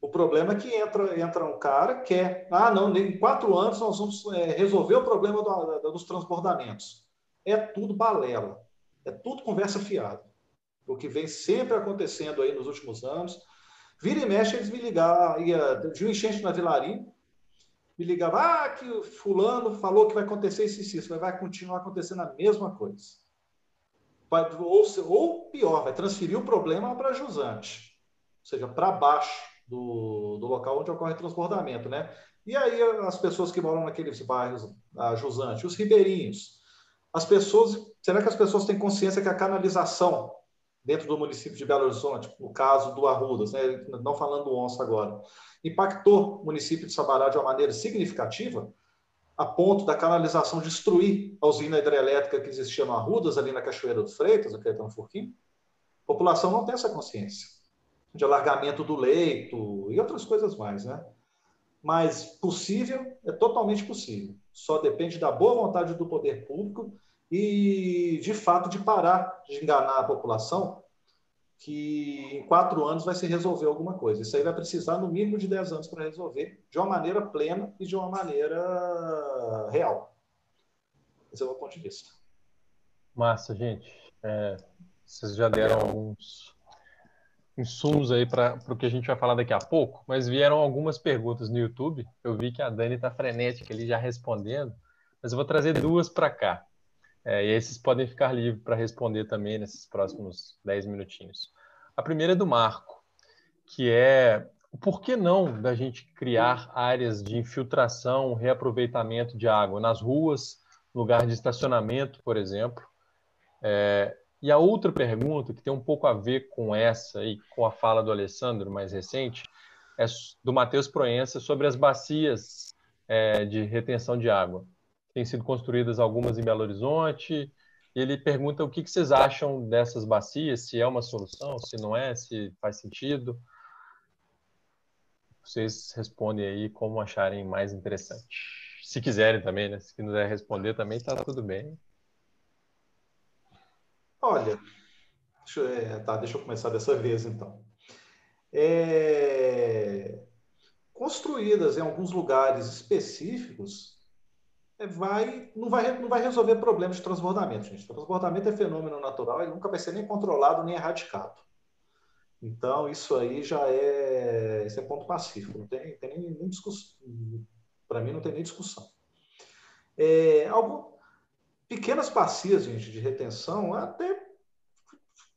O problema é que entra, entra um cara que quer, ah, não, em quatro anos nós vamos é, resolver o problema do, dos transbordamentos. É tudo balela, é tudo conversa fiada o que vem sempre acontecendo aí nos últimos anos. Vira e mexe, eles me ligavam, ia, de um enchente na Vilarim, me ligavam, ah, que o fulano falou que vai acontecer isso e isso, mas vai continuar acontecendo a mesma coisa. Ou, ou pior, vai transferir o problema para Jusante, ou seja, para baixo do, do local onde ocorre transbordamento, né? E aí as pessoas que moram naqueles bairros, a Jusante, os ribeirinhos, as pessoas, será que as pessoas têm consciência que a canalização dentro do município de Belo Horizonte, o caso do Arrudas, né, não falando do Onça agora, impactou o município de Sabará de uma maneira significativa, a ponto da canalização destruir a usina hidrelétrica que existia no Arrudas, ali na Cachoeira dos Freitas, no Furquim. A população não tem essa consciência de alargamento do leito e outras coisas mais, né? Mas possível é totalmente possível. Só depende da boa vontade do poder público e, de fato, de parar de enganar a população que em quatro anos vai se resolver alguma coisa. Isso aí vai precisar, no mínimo, de dez anos para resolver, de uma maneira plena e de uma maneira real. Esse é o meu ponto de vista. Massa, gente. É, vocês já deram alguns, insumos aí para o que a gente vai falar daqui a pouco, mas vieram algumas perguntas no YouTube. Eu vi que a Dani está frenética ali já respondendo, mas eu vou trazer duas para cá. É, e vocês podem ficar livres para responder também nesses próximos 10 minutinhos. A primeira é do Marco, que é o porquê não da gente criar áreas de infiltração, reaproveitamento de água nas ruas, lugar de estacionamento, por exemplo. É, e a outra pergunta, que tem um pouco a ver com essa e com a fala do Alessandro mais recente, é do Matheus Proença sobre as bacias é, de retenção de água. Tem sido construídas algumas em Belo Horizonte. Ele pergunta o que, que vocês acham dessas bacias, se é uma solução, se não é, se faz sentido. Vocês respondem aí como acharem mais interessante. Se quiserem também, né? Se quiser responder também, está tudo bem. Olha, deixa eu, é, tá, deixa eu começar dessa vez então. É, construídas em alguns lugares específicos, vai, não, vai, não vai resolver problemas de transbordamento, gente. Transbordamento é fenômeno natural e nunca vai ser nem controlado nem erradicado. Então, isso aí já é, isso é ponto pacífico, não tem, tem nem, nem discussão. Para mim, não tem nem discussão. É, pequenas bacias, gente, de retenção, até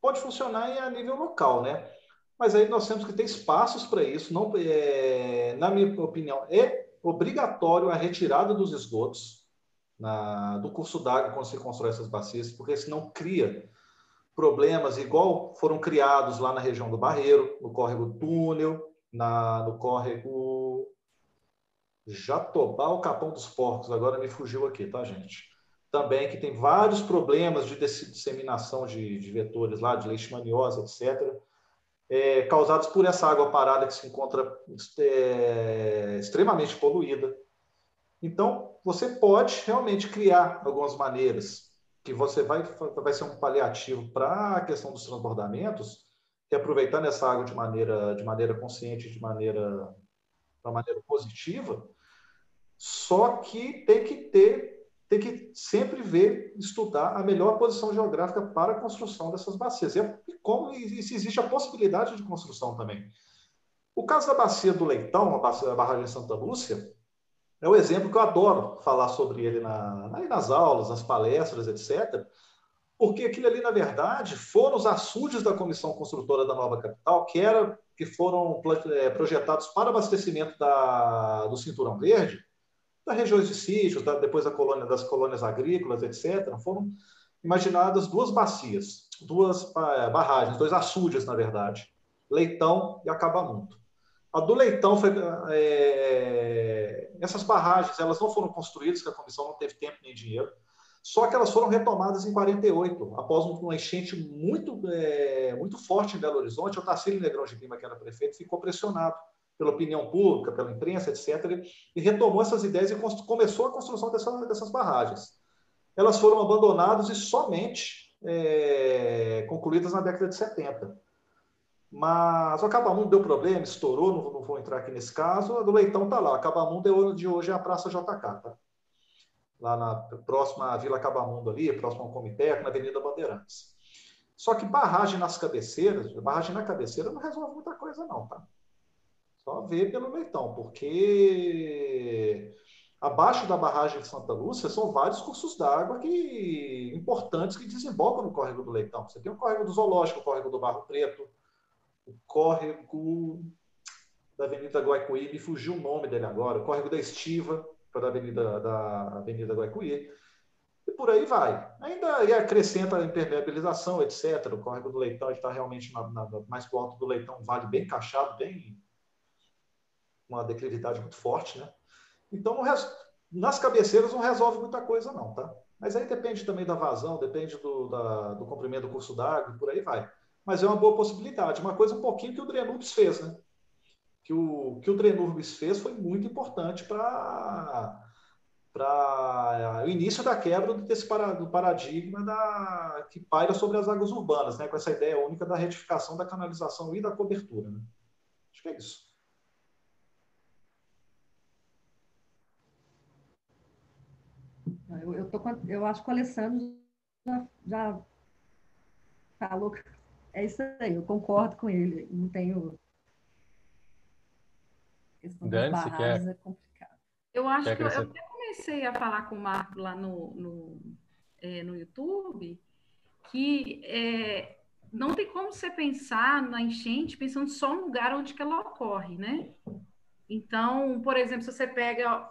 pode funcionar a nível local, né? Mas aí nós temos que ter espaços para isso. Não, é, na minha opinião, é obrigatório a retirada dos esgotos na, do curso d'água quando se constrói essas bacias, porque senão cria problemas igual foram criados lá na região do Barreiro, no córrego Túnel, na, no córrego Jatobá, o Capão dos Porcos. Agora me fugiu aqui, tá, gente? também que tem vários problemas de disseminação de, de vetores lá, de leishmaniose, etc., é, causados por essa água parada que se encontra é, extremamente poluída. Então, você pode realmente criar algumas maneiras que você vai, vai ser um paliativo para a questão dos transbordamentos, que aproveitando essa água de maneira, de maneira consciente, de maneira, de maneira positiva, só que tem que ter tem que sempre ver, estudar a melhor posição geográfica para a construção dessas bacias. E, como e se existe a possibilidade de construção também. O caso da bacia do Leitão, a, bacia, a barragem Santa Lúcia, é o exemplo que eu adoro falar sobre ele na, nas aulas, nas palestras, etc., porque aquilo ali, na verdade, foram os açudes da comissão construtora da nova capital, que, era, que foram é, projetados para abastecimento da, do Cinturão Verde, das regiões de sítios, da, depois da colônia, das colônias agrícolas, etc., foram imaginadas duas bacias, duas é, barragens, dois açudes, na verdade, Leitão e Acabamundo. A do Leitão foi. É, essas barragens elas não foram construídas, porque a comissão não teve tempo nem dinheiro, só que elas foram retomadas em 48, após uma enchente muito, é, muito forte em Belo Horizonte. O Tarcílio Negrão de Lima, que era prefeito, ficou pressionado pela opinião pública, pela imprensa, etc., e retomou essas ideias e começou a construção dessa, dessas barragens. Elas foram abandonadas e somente é, concluídas na década de 70. Mas o Acabamundo deu problema, estourou, não, não, vou entrar aqui nesse caso. A do Leitão está lá. Acabamundo de hoje é a Praça JK, tá? lá na próxima Vila Acabamundo ali, próximo ao Comitê, na Avenida Bandeirantes. Só que barragem nas cabeceiras, barragem na cabeceira não resolve muita coisa não, tá? Só ver pelo leitão, porque abaixo da barragem de Santa Lúcia são vários cursos d'água que importantes que desembocam no córrego do Leitão. Você tem o córrego do Zoológico, o córrego do Barro Preto, o córrego da Avenida Guaicuí, me fugiu o nome dele agora, o córrego da Estiva, para a Avenida, da Avenida Guaicuí, e por aí vai. Ainda e acrescenta a impermeabilização, etc. O córrego do Leitão está realmente na, na, mais alto do Leitão, um vale bem cachado, bem uma declividade muito forte, né? Então, nas cabeceiras não resolve muita coisa, não, tá? Mas aí depende também da vazão, depende do, da, do comprimento do curso d'água, por aí vai. Mas é uma boa possibilidade. Uma coisa um pouquinho que o Drenubis fez, né? Que o que o Drenubis fez foi muito importante para para o início da quebra desse paradigma da, que paira sobre as águas urbanas, né? com essa ideia única da retificação da canalização e da cobertura. Né? Acho que é isso. Eu, eu, tô, eu acho que o Alessandro já, já falou É isso aí, eu concordo com ele. Não tenho. Questão Dani, das quer... é complicado. Eu acho quer que eu, eu até comecei a falar com o Marco lá no, no, é, no YouTube que é, não tem como você pensar na enchente pensando só no lugar onde que ela ocorre, né? Então, por exemplo, se você pega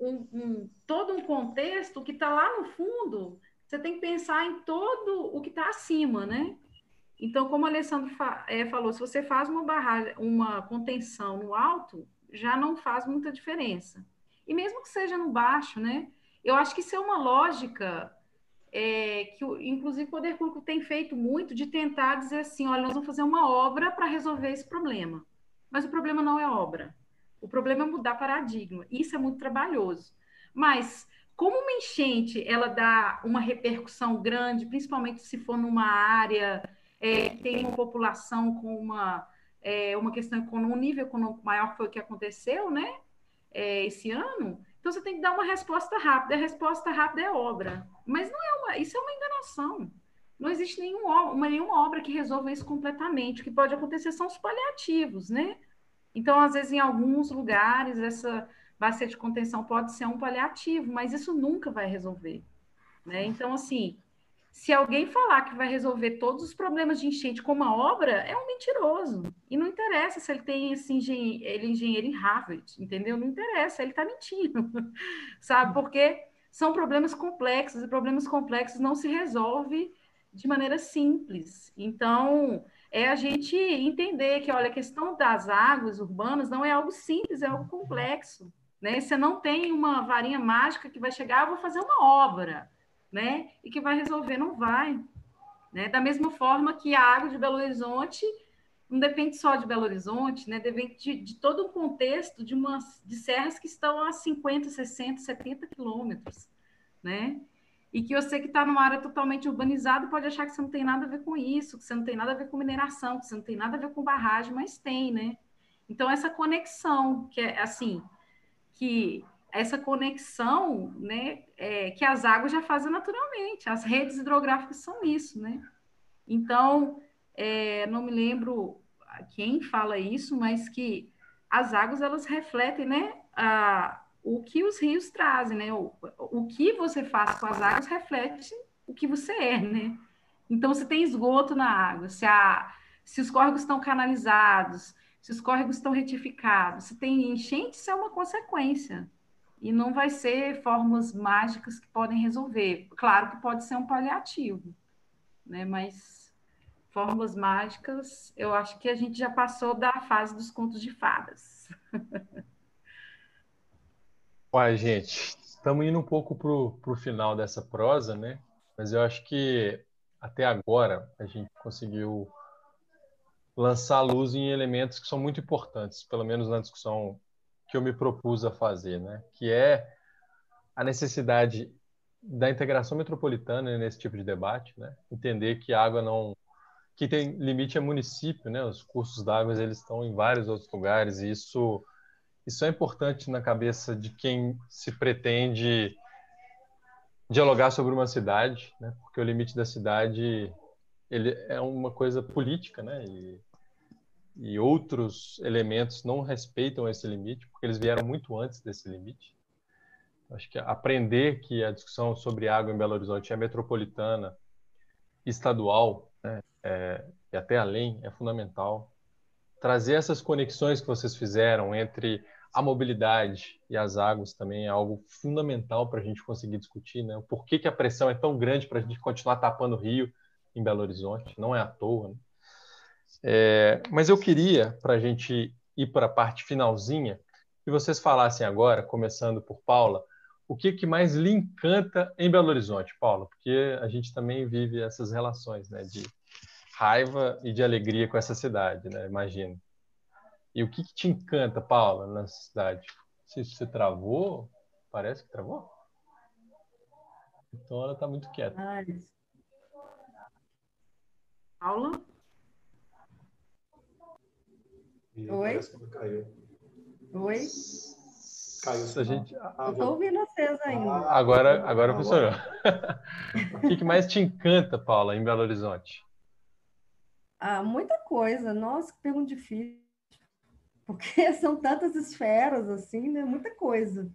um, um, todo um contexto que está lá no fundo, você tem que pensar em todo o que está acima, né? Então, como o Alessandro fa é, falou, se você faz uma barragem, uma contenção no alto, já não faz muita diferença. E mesmo que seja no baixo, né? Eu acho que isso é uma lógica é, que, inclusive, o Poder Público tem feito muito de tentar dizer assim: olha, nós vamos fazer uma obra para resolver esse problema. Mas o problema não é obra. O problema é mudar paradigma. Isso é muito trabalhoso. Mas, como uma enchente ela dá uma repercussão grande, principalmente se for numa área é, que tem uma população com uma, é, uma questão econômica, um nível econômico maior, foi o que aconteceu, né? É, esse ano, então você tem que dar uma resposta rápida. A resposta rápida é obra. Mas não é uma, isso é uma enganação. Não existe nenhuma, nenhuma obra que resolva isso completamente. O que pode acontecer são os paliativos, né? Então, às vezes, em alguns lugares, essa bacia de contenção pode ser um paliativo, mas isso nunca vai resolver. Né? Então, assim, se alguém falar que vai resolver todos os problemas de enchente com uma obra, é um mentiroso. E não interessa se ele tem esse ele é engenheiro em Harvard, entendeu? Não interessa, ele está mentindo, sabe? Porque são problemas complexos e problemas complexos não se resolve de maneira simples. Então, é a gente entender que, olha, a questão das águas urbanas não é algo simples, é algo complexo. Né? Você não tem uma varinha mágica que vai chegar, ah, vou fazer uma obra né? E que vai resolver, não vai. Né? Da mesma forma que a água de Belo Horizonte não depende só de Belo Horizonte, né? Depende de, de todo o contexto de umas de serras que estão a 50, 60, 70 quilômetros, né? E que você que está numa área totalmente urbanizada pode achar que você não tem nada a ver com isso, que você não tem nada a ver com mineração, que você não tem nada a ver com barragem, mas tem, né? Então, essa conexão, que é assim, que essa conexão, né, é, que as águas já fazem naturalmente. As redes hidrográficas são isso, né? Então, é, não me lembro quem fala isso, mas que as águas elas refletem, né, a, o que os rios trazem, né? O, o que você faz com as águas reflete o que você é, né? Então, se tem esgoto na água, se, a, se os córregos estão canalizados, se os córregos estão retificados, se tem enchente, isso é uma consequência e não vai ser fórmulas mágicas que podem resolver. Claro que pode ser um paliativo, né? Mas fórmulas mágicas, eu acho que a gente já passou da fase dos contos de fadas. Uai, gente, estamos indo um pouco para o final dessa prosa, né? Mas eu acho que até agora a gente conseguiu lançar luz em elementos que são muito importantes, pelo menos na discussão que eu me propus a fazer, né? Que é a necessidade da integração metropolitana nesse tipo de debate, né? Entender que a água não que tem limite é município, né? Os cursos d'água eles estão em vários outros lugares e isso isso é importante na cabeça de quem se pretende dialogar sobre uma cidade, né? Porque o limite da cidade ele é uma coisa política, né? E e outros elementos não respeitam esse limite, porque eles vieram muito antes desse limite. Acho que aprender que a discussão sobre água em Belo Horizonte é metropolitana, estadual, né, é, e até além, é fundamental. Trazer essas conexões que vocês fizeram entre a mobilidade e as águas também é algo fundamental para a gente conseguir discutir, né? Por que, que a pressão é tão grande para a gente continuar tapando o rio em Belo Horizonte? Não é à toa. Né? É, mas eu queria, para a gente ir para a parte finalzinha, que vocês falassem agora, começando por Paula, o que, que mais lhe encanta em Belo Horizonte, Paula? Porque a gente também vive essas relações né, de raiva e de alegria com essa cidade, né? imagino. E o que, que te encanta, Paula, nessa cidade? Se você travou, parece que travou. Então ela está muito quieta. Paula? E Oi? caiu. Oi? Caiu. A gente... Ah, Estou ouvindo vocês ainda. Ah, agora, agora funcionou. o que, que mais te encanta, Paula, em Belo Horizonte? Ah, muita coisa. Nossa, que pergunta difícil. Porque são tantas esferas, assim, né? Muita coisa.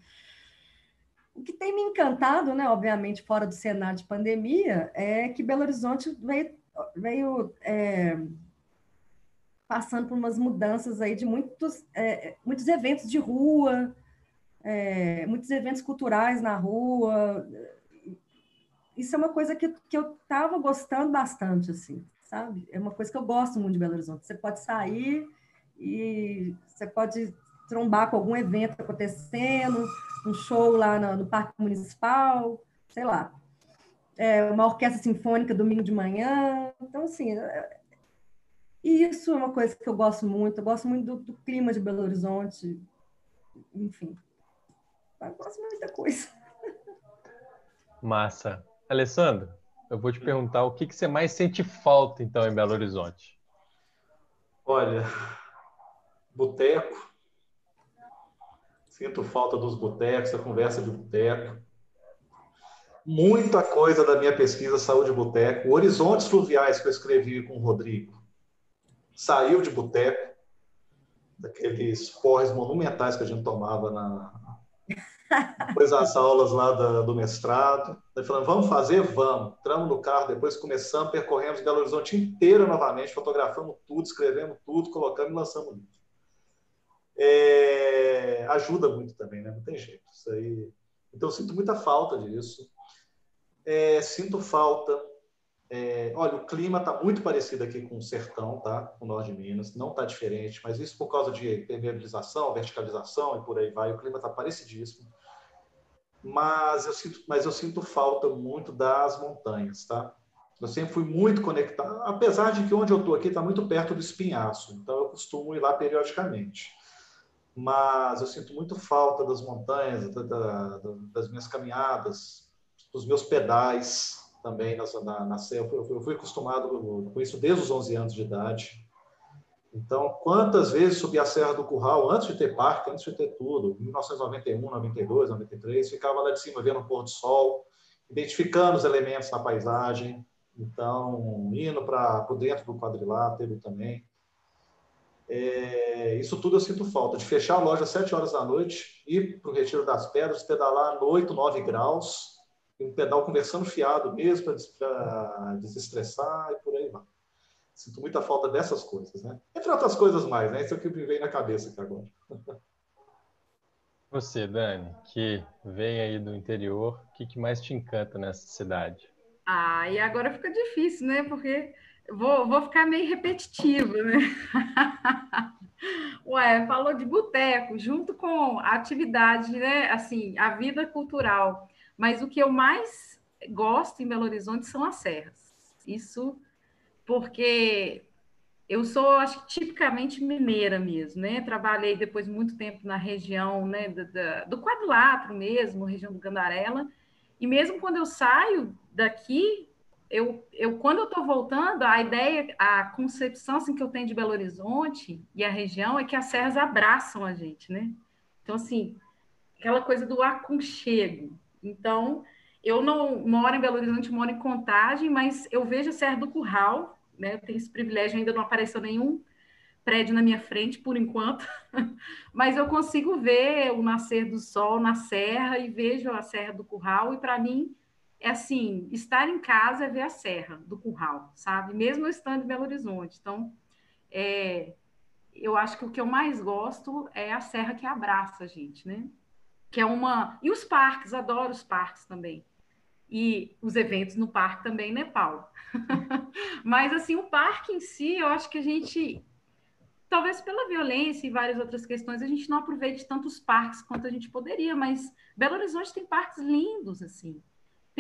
O que tem me encantado, né, obviamente, fora do cenário de pandemia, é que Belo Horizonte veio, veio é, passando por umas mudanças aí de muitos, é, muitos eventos de rua, é, muitos eventos culturais na rua. Isso é uma coisa que, que eu estava gostando bastante, assim, sabe? É uma coisa que eu gosto muito de Belo Horizonte. Você pode sair e você pode trombar com algum evento acontecendo, um show lá no, no Parque Municipal, sei lá. É, uma orquestra sinfônica domingo de manhã. Então, assim, é, isso é uma coisa que eu gosto muito. Eu gosto muito do, do clima de Belo Horizonte. Enfim, eu gosto muito da coisa. Massa. Alessandro, eu vou te perguntar o que, que você mais sente falta, então, em Belo Horizonte? Olha, boteco. Sinto falta dos botecos, da conversa de boteco. Muita coisa da minha pesquisa Saúde Boteco. Horizontes Fluviais, que eu escrevi com o Rodrigo, saiu de boteco, daqueles porres monumentais que a gente tomava na, depois as aulas lá da, do mestrado. Daí falando, vamos fazer? Vamos. Entramos no carro, depois começamos, percorremos Belo Horizonte inteiro novamente, fotografamos tudo, escrevemos tudo, colocamos e lançamos o livro é, ajuda muito também, né? Não tem jeito. Isso aí. Então, eu sinto muita falta disso. É, sinto falta. É, olha, o clima está muito parecido aqui com o sertão, tá? Com o norte de Minas. Não está diferente, mas isso por causa de permeabilização, verticalização e por aí vai. O clima está parecidíssimo. Mas eu, sinto, mas eu sinto falta muito das montanhas, tá? Eu sempre fui muito conectado, apesar de que onde eu estou aqui está muito perto do espinhaço, então eu costumo ir lá periodicamente mas eu sinto muito falta das montanhas, da, da, das minhas caminhadas, dos meus pedais também na, na, na eu, fui, eu fui acostumado com isso desde os 11 anos de idade. Então, quantas vezes subi a Serra do Curral antes de ter parque, antes de ter tudo, 1991, 92, 93, ficava lá de cima vendo o pôr do sol, identificando os elementos na paisagem, então indo para dentro do quadrilátero também. É, isso tudo eu sinto falta, de fechar a loja às 7 horas da noite, ir para o Retiro das Pedras, pedalar no 8, 9 graus, um pedal conversando fiado mesmo para desestressar e por aí vai. Sinto muita falta dessas coisas, né? Entre outras coisas mais, né? Isso é o que me veio na cabeça aqui agora. Você, Dani, que vem aí do interior, o que, que mais te encanta nessa cidade? Ah, e agora fica difícil, né? Porque Vou, vou ficar meio repetitiva, né? Ué, falou de boteco, junto com a atividade, né? Assim, a vida cultural. Mas o que eu mais gosto em Belo Horizonte são as serras. Isso porque eu sou, acho que, tipicamente mineira mesmo, né? Trabalhei depois muito tempo na região né, do, do quadrilátero mesmo, região do Gandarela. E mesmo quando eu saio daqui, eu, eu quando eu estou voltando, a ideia, a concepção assim, que eu tenho de Belo Horizonte e a região é que as serras abraçam a gente, né? Então, assim, aquela coisa do aconchego. Então, eu não moro em Belo Horizonte, moro em Contagem, mas eu vejo a Serra do Curral, né? Eu tenho esse privilégio, ainda não apareceu nenhum prédio na minha frente, por enquanto, mas eu consigo ver o nascer do sol na serra e vejo a Serra do Curral, e para mim é assim, estar em casa é ver a serra do curral, sabe? Mesmo eu estando em Belo Horizonte. Então, é, eu acho que o que eu mais gosto é a serra que abraça a gente, né? Que é uma. E os parques, adoro os parques também. E os eventos no parque também, né, Paulo? Mas, assim, o parque em si, eu acho que a gente. Talvez pela violência e várias outras questões, a gente não aproveite tantos parques quanto a gente poderia, mas Belo Horizonte tem parques lindos, assim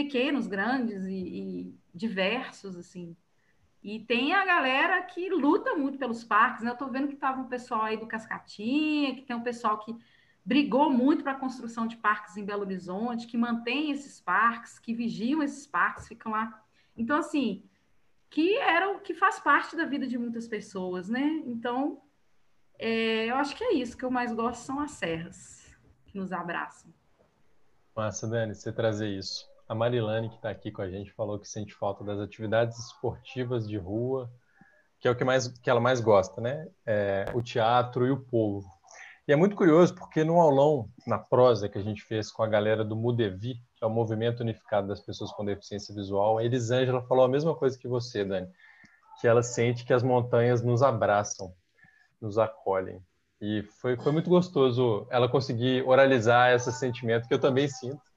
pequenos, grandes e, e, diversos, assim. E tem a galera que luta muito pelos parques, né? Eu estou vendo que estava um pessoal aí do Cascatinha, que tem um pessoal que brigou muito para a construção de parques em Belo Horizonte, que mantém esses parques, que vigiam esses parques, ficam lá. Então, assim, que era o que faz parte da vida de muitas pessoas, né? Então, é, eu acho que é isso que eu mais gosto são as serras que nos abraçam. Massa, Dani, você trazer isso. A Marilane, que está aqui com a gente, falou que sente falta das atividades esportivas de rua que é o que, mais, que ela mais gosta, né? É, o teatro e o povo. E é muito curioso porque no aulão, na prosa que a gente fez com a galera do Mudevi, que é o Movimento Unificado das Pessoas com Deficiência Visual, a Elisângela falou a mesma coisa que você, Dani, que ela sente que as montanhas nos abraçam, nos acolhem. E foi, foi muito gostoso ela conseguir oralizar esse sentimento que eu também sinto,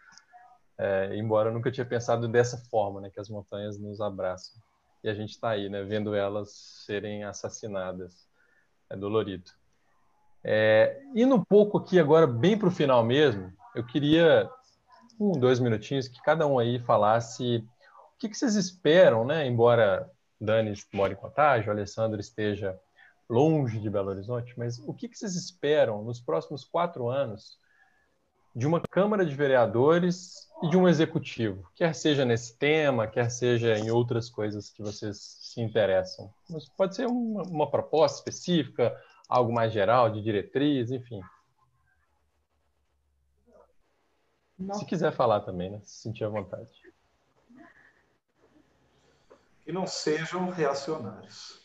é, embora eu nunca tinha pensado dessa forma, né, que as montanhas nos abraçam. E a gente está aí, né, vendo elas serem assassinadas. É dolorido. É, indo um pouco aqui agora, bem para o final mesmo, eu queria um, dois minutinhos que cada um aí falasse o que, que vocês esperam, né? Embora Dani mora em Contagem, o Alessandro esteja longe de Belo Horizonte, mas o que, que vocês esperam nos próximos quatro anos de uma Câmara de Vereadores e de um Executivo, quer seja nesse tema, quer seja em outras coisas que vocês se interessam. Mas pode ser uma, uma proposta específica, algo mais geral, de diretriz, enfim. Não. Se quiser falar também, né? Se sentir à vontade. Que não sejam reacionários.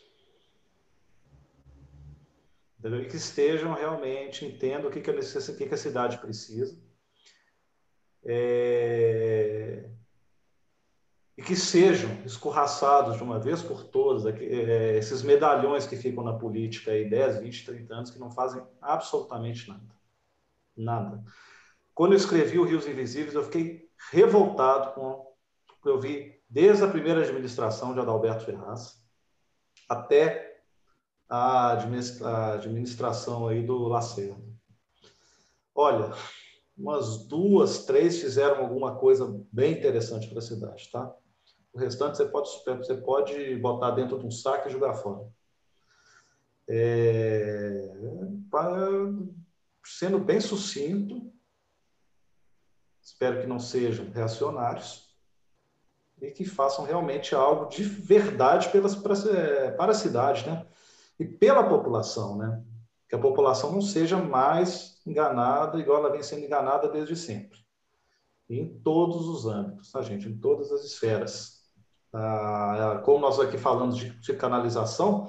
E que estejam realmente, entendam o que, que, a, que, que a cidade precisa. É... E que sejam escorraçados de uma vez por todas é, esses medalhões que ficam na política aí 10, 20, 30 anos que não fazem absolutamente nada. Nada. Quando eu escrevi o Rios Invisíveis, eu fiquei revoltado com o que eu vi desde a primeira administração de Adalberto Ferraz até a administração aí do Lacerda. Olha, umas duas, três fizeram alguma coisa bem interessante para a cidade, tá? O restante você pode, você pode botar dentro de um saco e jogar fora. É, sendo bem sucinto, espero que não sejam reacionários e que façam realmente algo de verdade pelas, para, para a cidade, né? E pela população, né? Que a população não seja mais enganada igual ela vem sendo enganada desde sempre. Em todos os âmbitos, tá, gente? Em todas as esferas. Ah, como nós aqui falamos de, de canalização,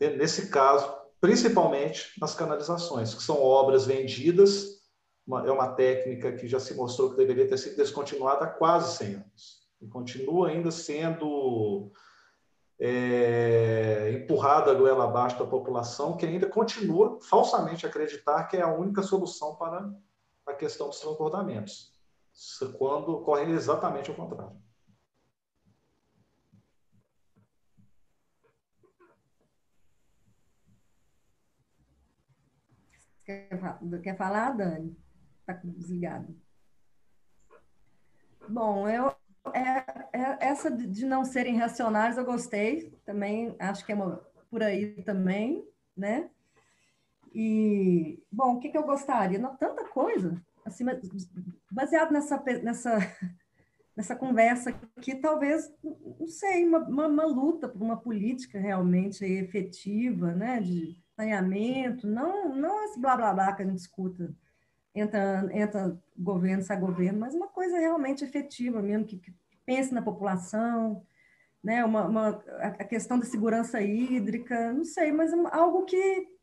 nesse caso, principalmente nas canalizações, que são obras vendidas, uma, é uma técnica que já se mostrou que deveria ter sido descontinuada há quase 100 anos. E continua ainda sendo é, empurrada goela abaixo da população, que ainda continua falsamente acreditar que é a única solução para a questão dos transbordamentos, quando ocorre exatamente o contrário. Quer falar, Dani? Está desligado. Bom, eu, é, é, essa de não serem reacionários eu gostei também, acho que é uma, por aí também, né? E, bom, o que, que eu gostaria? Não, tanta coisa, assim, baseado nessa, nessa, nessa conversa aqui, talvez, não sei, uma, uma, uma luta por uma política realmente efetiva, né, de saneamento, não, não esse blá blá blá que a gente escuta entra, entra governo, sai governo, mas uma coisa realmente efetiva mesmo, que, que pense na população, né? uma, uma, a questão da segurança hídrica, não sei, mas algo que.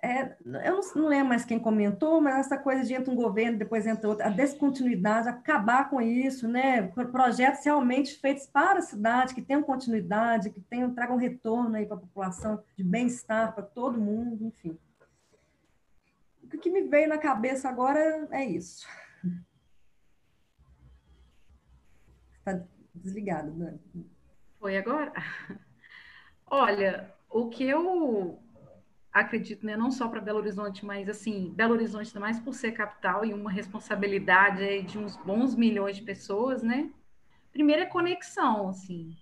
É, eu não, não, lembro mais quem comentou, mas essa coisa de entra um governo, depois entra outro, a descontinuidade, acabar com isso, né? Projetos realmente feitos para a cidade, que tenham continuidade, que tenham, tragam retorno aí para a população, de bem-estar para todo mundo, enfim o que me veio na cabeça agora é isso. Está desligado, Dani. Foi agora? Olha, o que eu acredito, né, não só para Belo Horizonte, mas assim, Belo Horizonte, mais por ser capital e uma responsabilidade de uns bons milhões de pessoas, né? Primeiro é conexão, assim.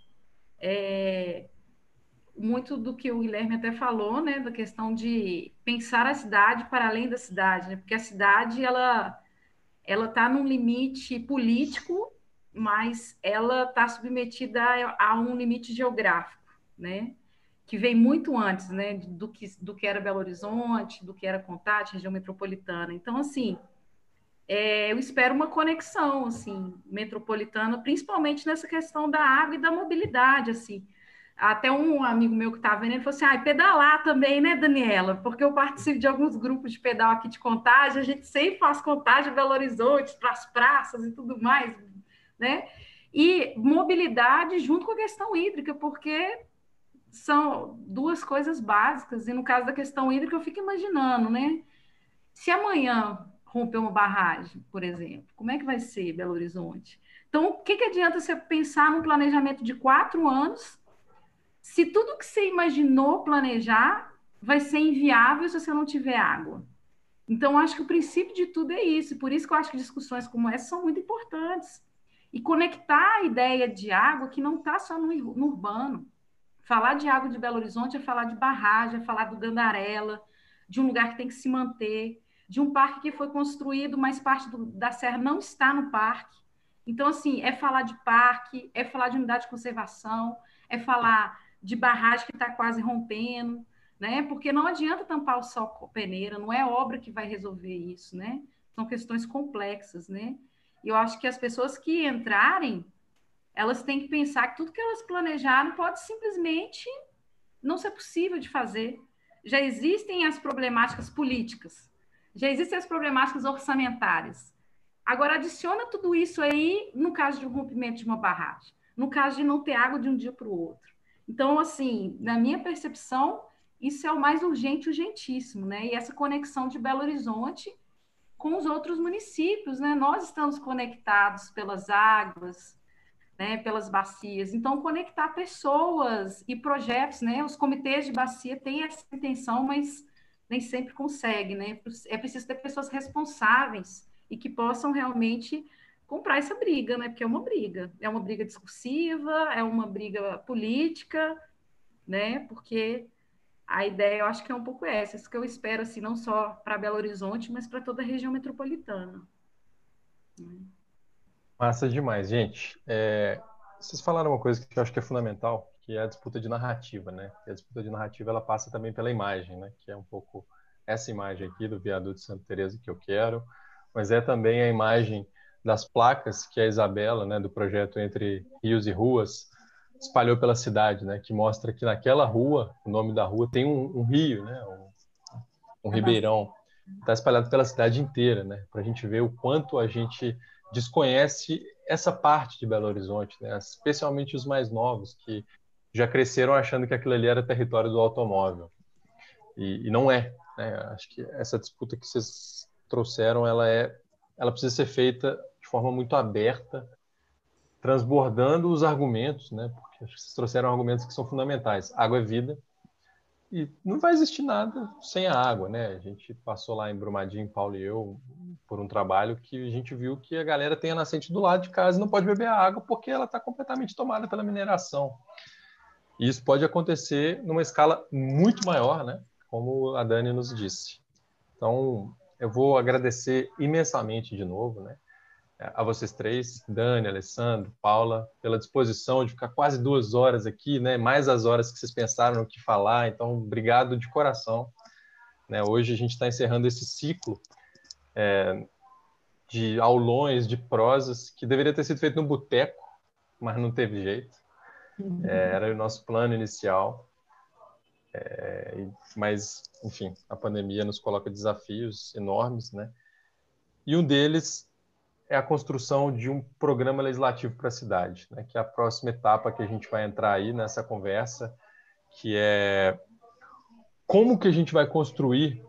É, muito do que o Guilherme até falou, né, da questão de pensar a cidade para além da cidade, né, porque a cidade ela ela está num limite político, mas ela está submetida a, a, um limite geográfico, né, que vem muito antes, né, do que do que era Belo Horizonte, do que era Contagem, região metropolitana. Então, assim, é, eu espero uma conexão, assim, metropolitana, principalmente nessa questão da água e da mobilidade, assim Até um amigo meu que estava vendo, ele falou assim: ah, pedalar também, né, Daniela? Porque eu participo de alguns grupos de pedal aqui de contagem, a gente sempre faz contagem em Belo Horizonte, para as praças e tudo mais, né? E mobilidade junto com a questão hídrica, porque são duas coisas básicas. E no caso da questão hídrica, eu fico imaginando, né? Se amanhã romper uma barragem, por exemplo, como é que vai ser Belo Horizonte? Então, o que, que adianta você pensar num planejamento de quatro anos se tudo que você imaginou planejar vai ser inviável se você não tiver água. Então, acho que o princípio de tudo é isso. Por isso que eu acho que discussões como essa são muito importantes. E conectar a ideia de água que não está só no, no, urbano. Falar de água de Belo Horizonte é falar de barragem, é falar do Gandarela, de um lugar que tem que se manter, de um parque que foi construído, mas parte do, da serra não está no parque. Então, assim, é falar de parque, é falar de unidade de conservação, é falar de barragem que está quase rompendo, né? Porque não adianta tampar o sol com peneira, não é obra que vai resolver isso, né? São questões complexas, né? E eu acho que as pessoas que entrarem, elas têm que pensar que tudo que elas planejaram pode simplesmente não ser possível de fazer. Já existem as problemáticas políticas, já existem as problemáticas orçamentárias. Agora, adiciona tudo isso aí no caso de um rompimento de uma barragem, no caso de não ter água de um dia para o outro. Então, assim, na minha percepção, isso é o mais urgente, urgentíssimo, né? E essa conexão de Belo Horizonte com os outros municípios, né? Nós estamos conectados pelas águas, né? Pelas bacias. Então, conectar pessoas e projetos, né? Os comitês de bacia têm essa intenção, mas nem sempre conseguem, né? É preciso ter pessoas responsáveis e que possam realmente comprar essa briga, né? Porque é uma briga, é uma briga discursiva, é uma briga política, né? Porque a ideia, eu acho que é um pouco essa, isso que eu espero, assim, não só para Belo Horizonte, mas para toda a região metropolitana. Massa demais, gente. É, vocês falaram uma coisa que eu acho que é fundamental, que é a disputa de narrativa, né? E a disputa de narrativa ela passa também pela imagem, né? Que é um pouco essa imagem aqui do viaduto de Santa Teresa que eu quero, mas é também a imagem das placas que a Isabela, né, do projeto Entre Rios e Ruas, espalhou pela cidade, né, que mostra que naquela rua, o nome da rua, tem um, um rio, né, um, um ribeirão, está espalhado pela cidade inteira, né, para a gente ver o quanto a gente desconhece essa parte de Belo Horizonte, né, especialmente os mais novos, que já cresceram achando que aquilo ali era território do automóvel. E, e não é. Né? Acho que essa disputa que vocês trouxeram, ela é, ela precisa ser feita de forma muito aberta, transbordando os argumentos, né? Porque vocês trouxeram argumentos que são fundamentais. Água é vida e não vai existir nada sem a água, né? A gente passou lá em Brumadinho, Paulo e eu, por um trabalho que a gente viu que a galera tem a nascente do lado de casa e não pode beber a água porque ela está completamente tomada pela mineração. E isso pode acontecer numa escala muito maior, né? Como a Dani nos disse. Então, eu vou agradecer imensamente de novo, né? A vocês três, Dani, Alessandro, Paula, pela disposição de ficar quase duas horas aqui, né? Mais as horas que vocês pensaram no que falar. Então, obrigado de coração. Né? Hoje a gente está encerrando esse ciclo é, de aulões, de prosas, que deveria ter sido feito no boteco, mas não teve jeito. É, era o nosso plano inicial. É, mas, enfim, a pandemia nos coloca desafios enormes, né? E um deles é a construção de um programa legislativo para a cidade, né, que é a próxima etapa que a gente vai entrar aí nessa conversa, que é como que a gente vai construir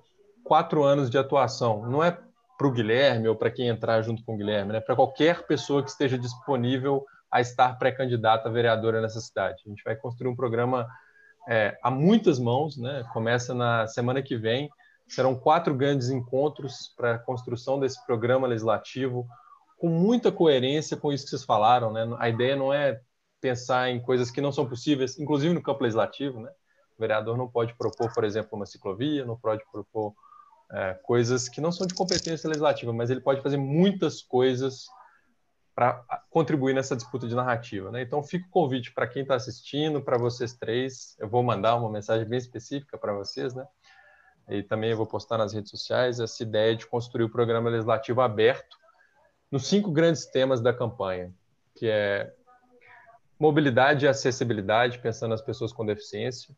quatro anos de atuação. Não é para o Guilherme ou para quem entrar junto com o Guilherme, né, para qualquer pessoa que esteja disponível a estar pré-candidata a vereadora nessa cidade. A gente vai construir um programa é, a muitas mãos, né? Começa na semana que vem. Serão quatro grandes encontros para a construção desse programa legislativo, com muita coerência com isso que vocês falaram, né? A ideia não é pensar em coisas que não são possíveis, inclusive no campo legislativo, né? O vereador não pode propor, por exemplo, uma ciclovia, não pode propor é, coisas que não são de competência legislativa, mas ele pode fazer muitas coisas para contribuir nessa disputa de narrativa, né? Então, fica o convite para quem está assistindo, para vocês três. Eu vou mandar uma mensagem bem específica para vocês, né? E também eu vou postar nas redes sociais essa ideia de construir o programa legislativo aberto nos cinco grandes temas da campanha, que é mobilidade e acessibilidade, pensando nas pessoas com deficiência,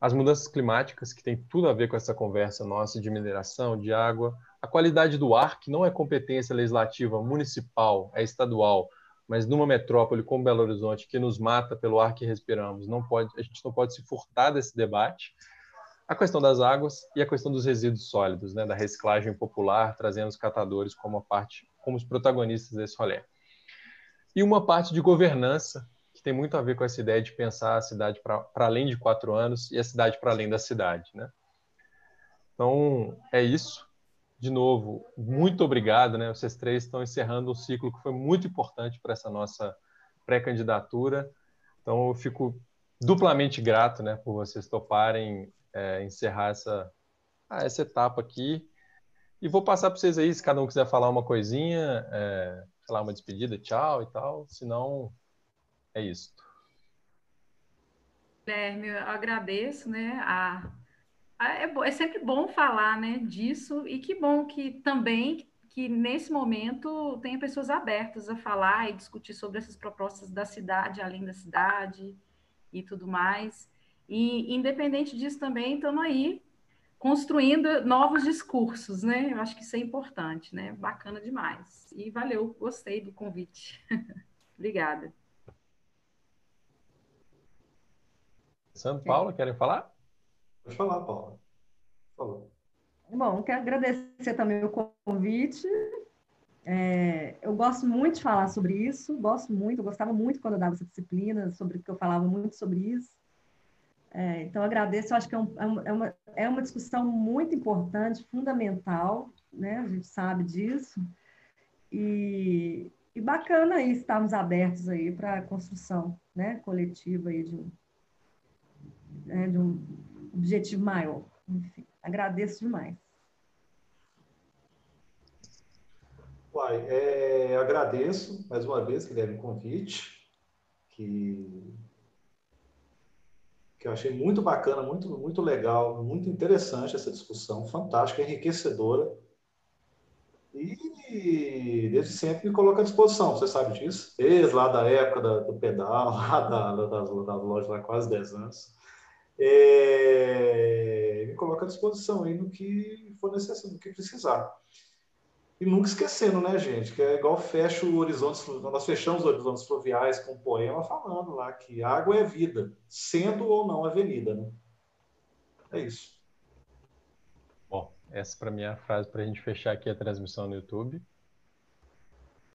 as mudanças climáticas, que tem tudo a ver com essa conversa nossa de mineração, de água, a qualidade do ar, que não é competência legislativa municipal, é estadual, mas numa metrópole como Belo Horizonte, que nos mata pelo ar que respiramos, não pode, a gente não pode se furtar desse debate. A questão das águas e a questão dos resíduos sólidos, né, da reciclagem popular, trazendo os catadores como a parte, como os protagonistas desse rolê. E uma parte de governança, que tem muito a ver com essa ideia de pensar a cidade para além de quatro anos e a cidade para além da cidade, né? Então, é isso de novo, muito obrigado, né? Vocês três estão encerrando um ciclo que foi muito importante para essa nossa pré-candidatura. Então, eu fico duplamente grato, né, por vocês toparem é, encerrar essa, ah, essa etapa aqui. E vou passar para vocês aí, se cada um quiser falar uma coisinha, é, uma despedida, tchau e tal. Se não, é isso. Guilherme, eu agradeço, né, a ah, é, é sempre bom falar né, disso, e que bom que também que nesse momento tenha pessoas abertas a falar e discutir sobre essas propostas da cidade, além da cidade e tudo mais. E independente disso também, estamos aí construindo novos discursos, né? Eu acho que isso é importante, né? Bacana demais. E valeu, gostei do convite. Obrigada. São Paulo, querem falar? Pode falar, Paula. Falou. Bom, quero agradecer também o convite. É, eu gosto muito de falar sobre isso, gosto muito, eu gostava muito quando eu dava essa disciplina, sobre que eu falava muito sobre isso. É, então, agradeço, eu acho que é, um, é, uma, é uma discussão muito importante, fundamental, né? a gente sabe disso. E, e bacana aí estarmos abertos aí para a construção né? coletiva aí de um, né? de um objetivo maior. Enfim, agradeço demais. Uai, é, agradeço mais uma vez, Guilherme, o convite, que, que eu achei muito bacana, muito, muito legal, muito interessante essa discussão, fantástica, enriquecedora. E desde sempre me coloco à disposição, você sabe disso, desde lá da época da, do pedal, lá da, das, das lojas, há quase 10 anos é, me coloca à disposição aí no que for necessário, no que precisar. E nunca esquecendo, né, gente, que é igual fecha o horizonte, nós fechamos os horizontes fluviais com um poema falando lá que água é vida, sendo ou não avenida, né? É isso. Bom, essa para mim é a frase para a gente fechar aqui a transmissão no YouTube.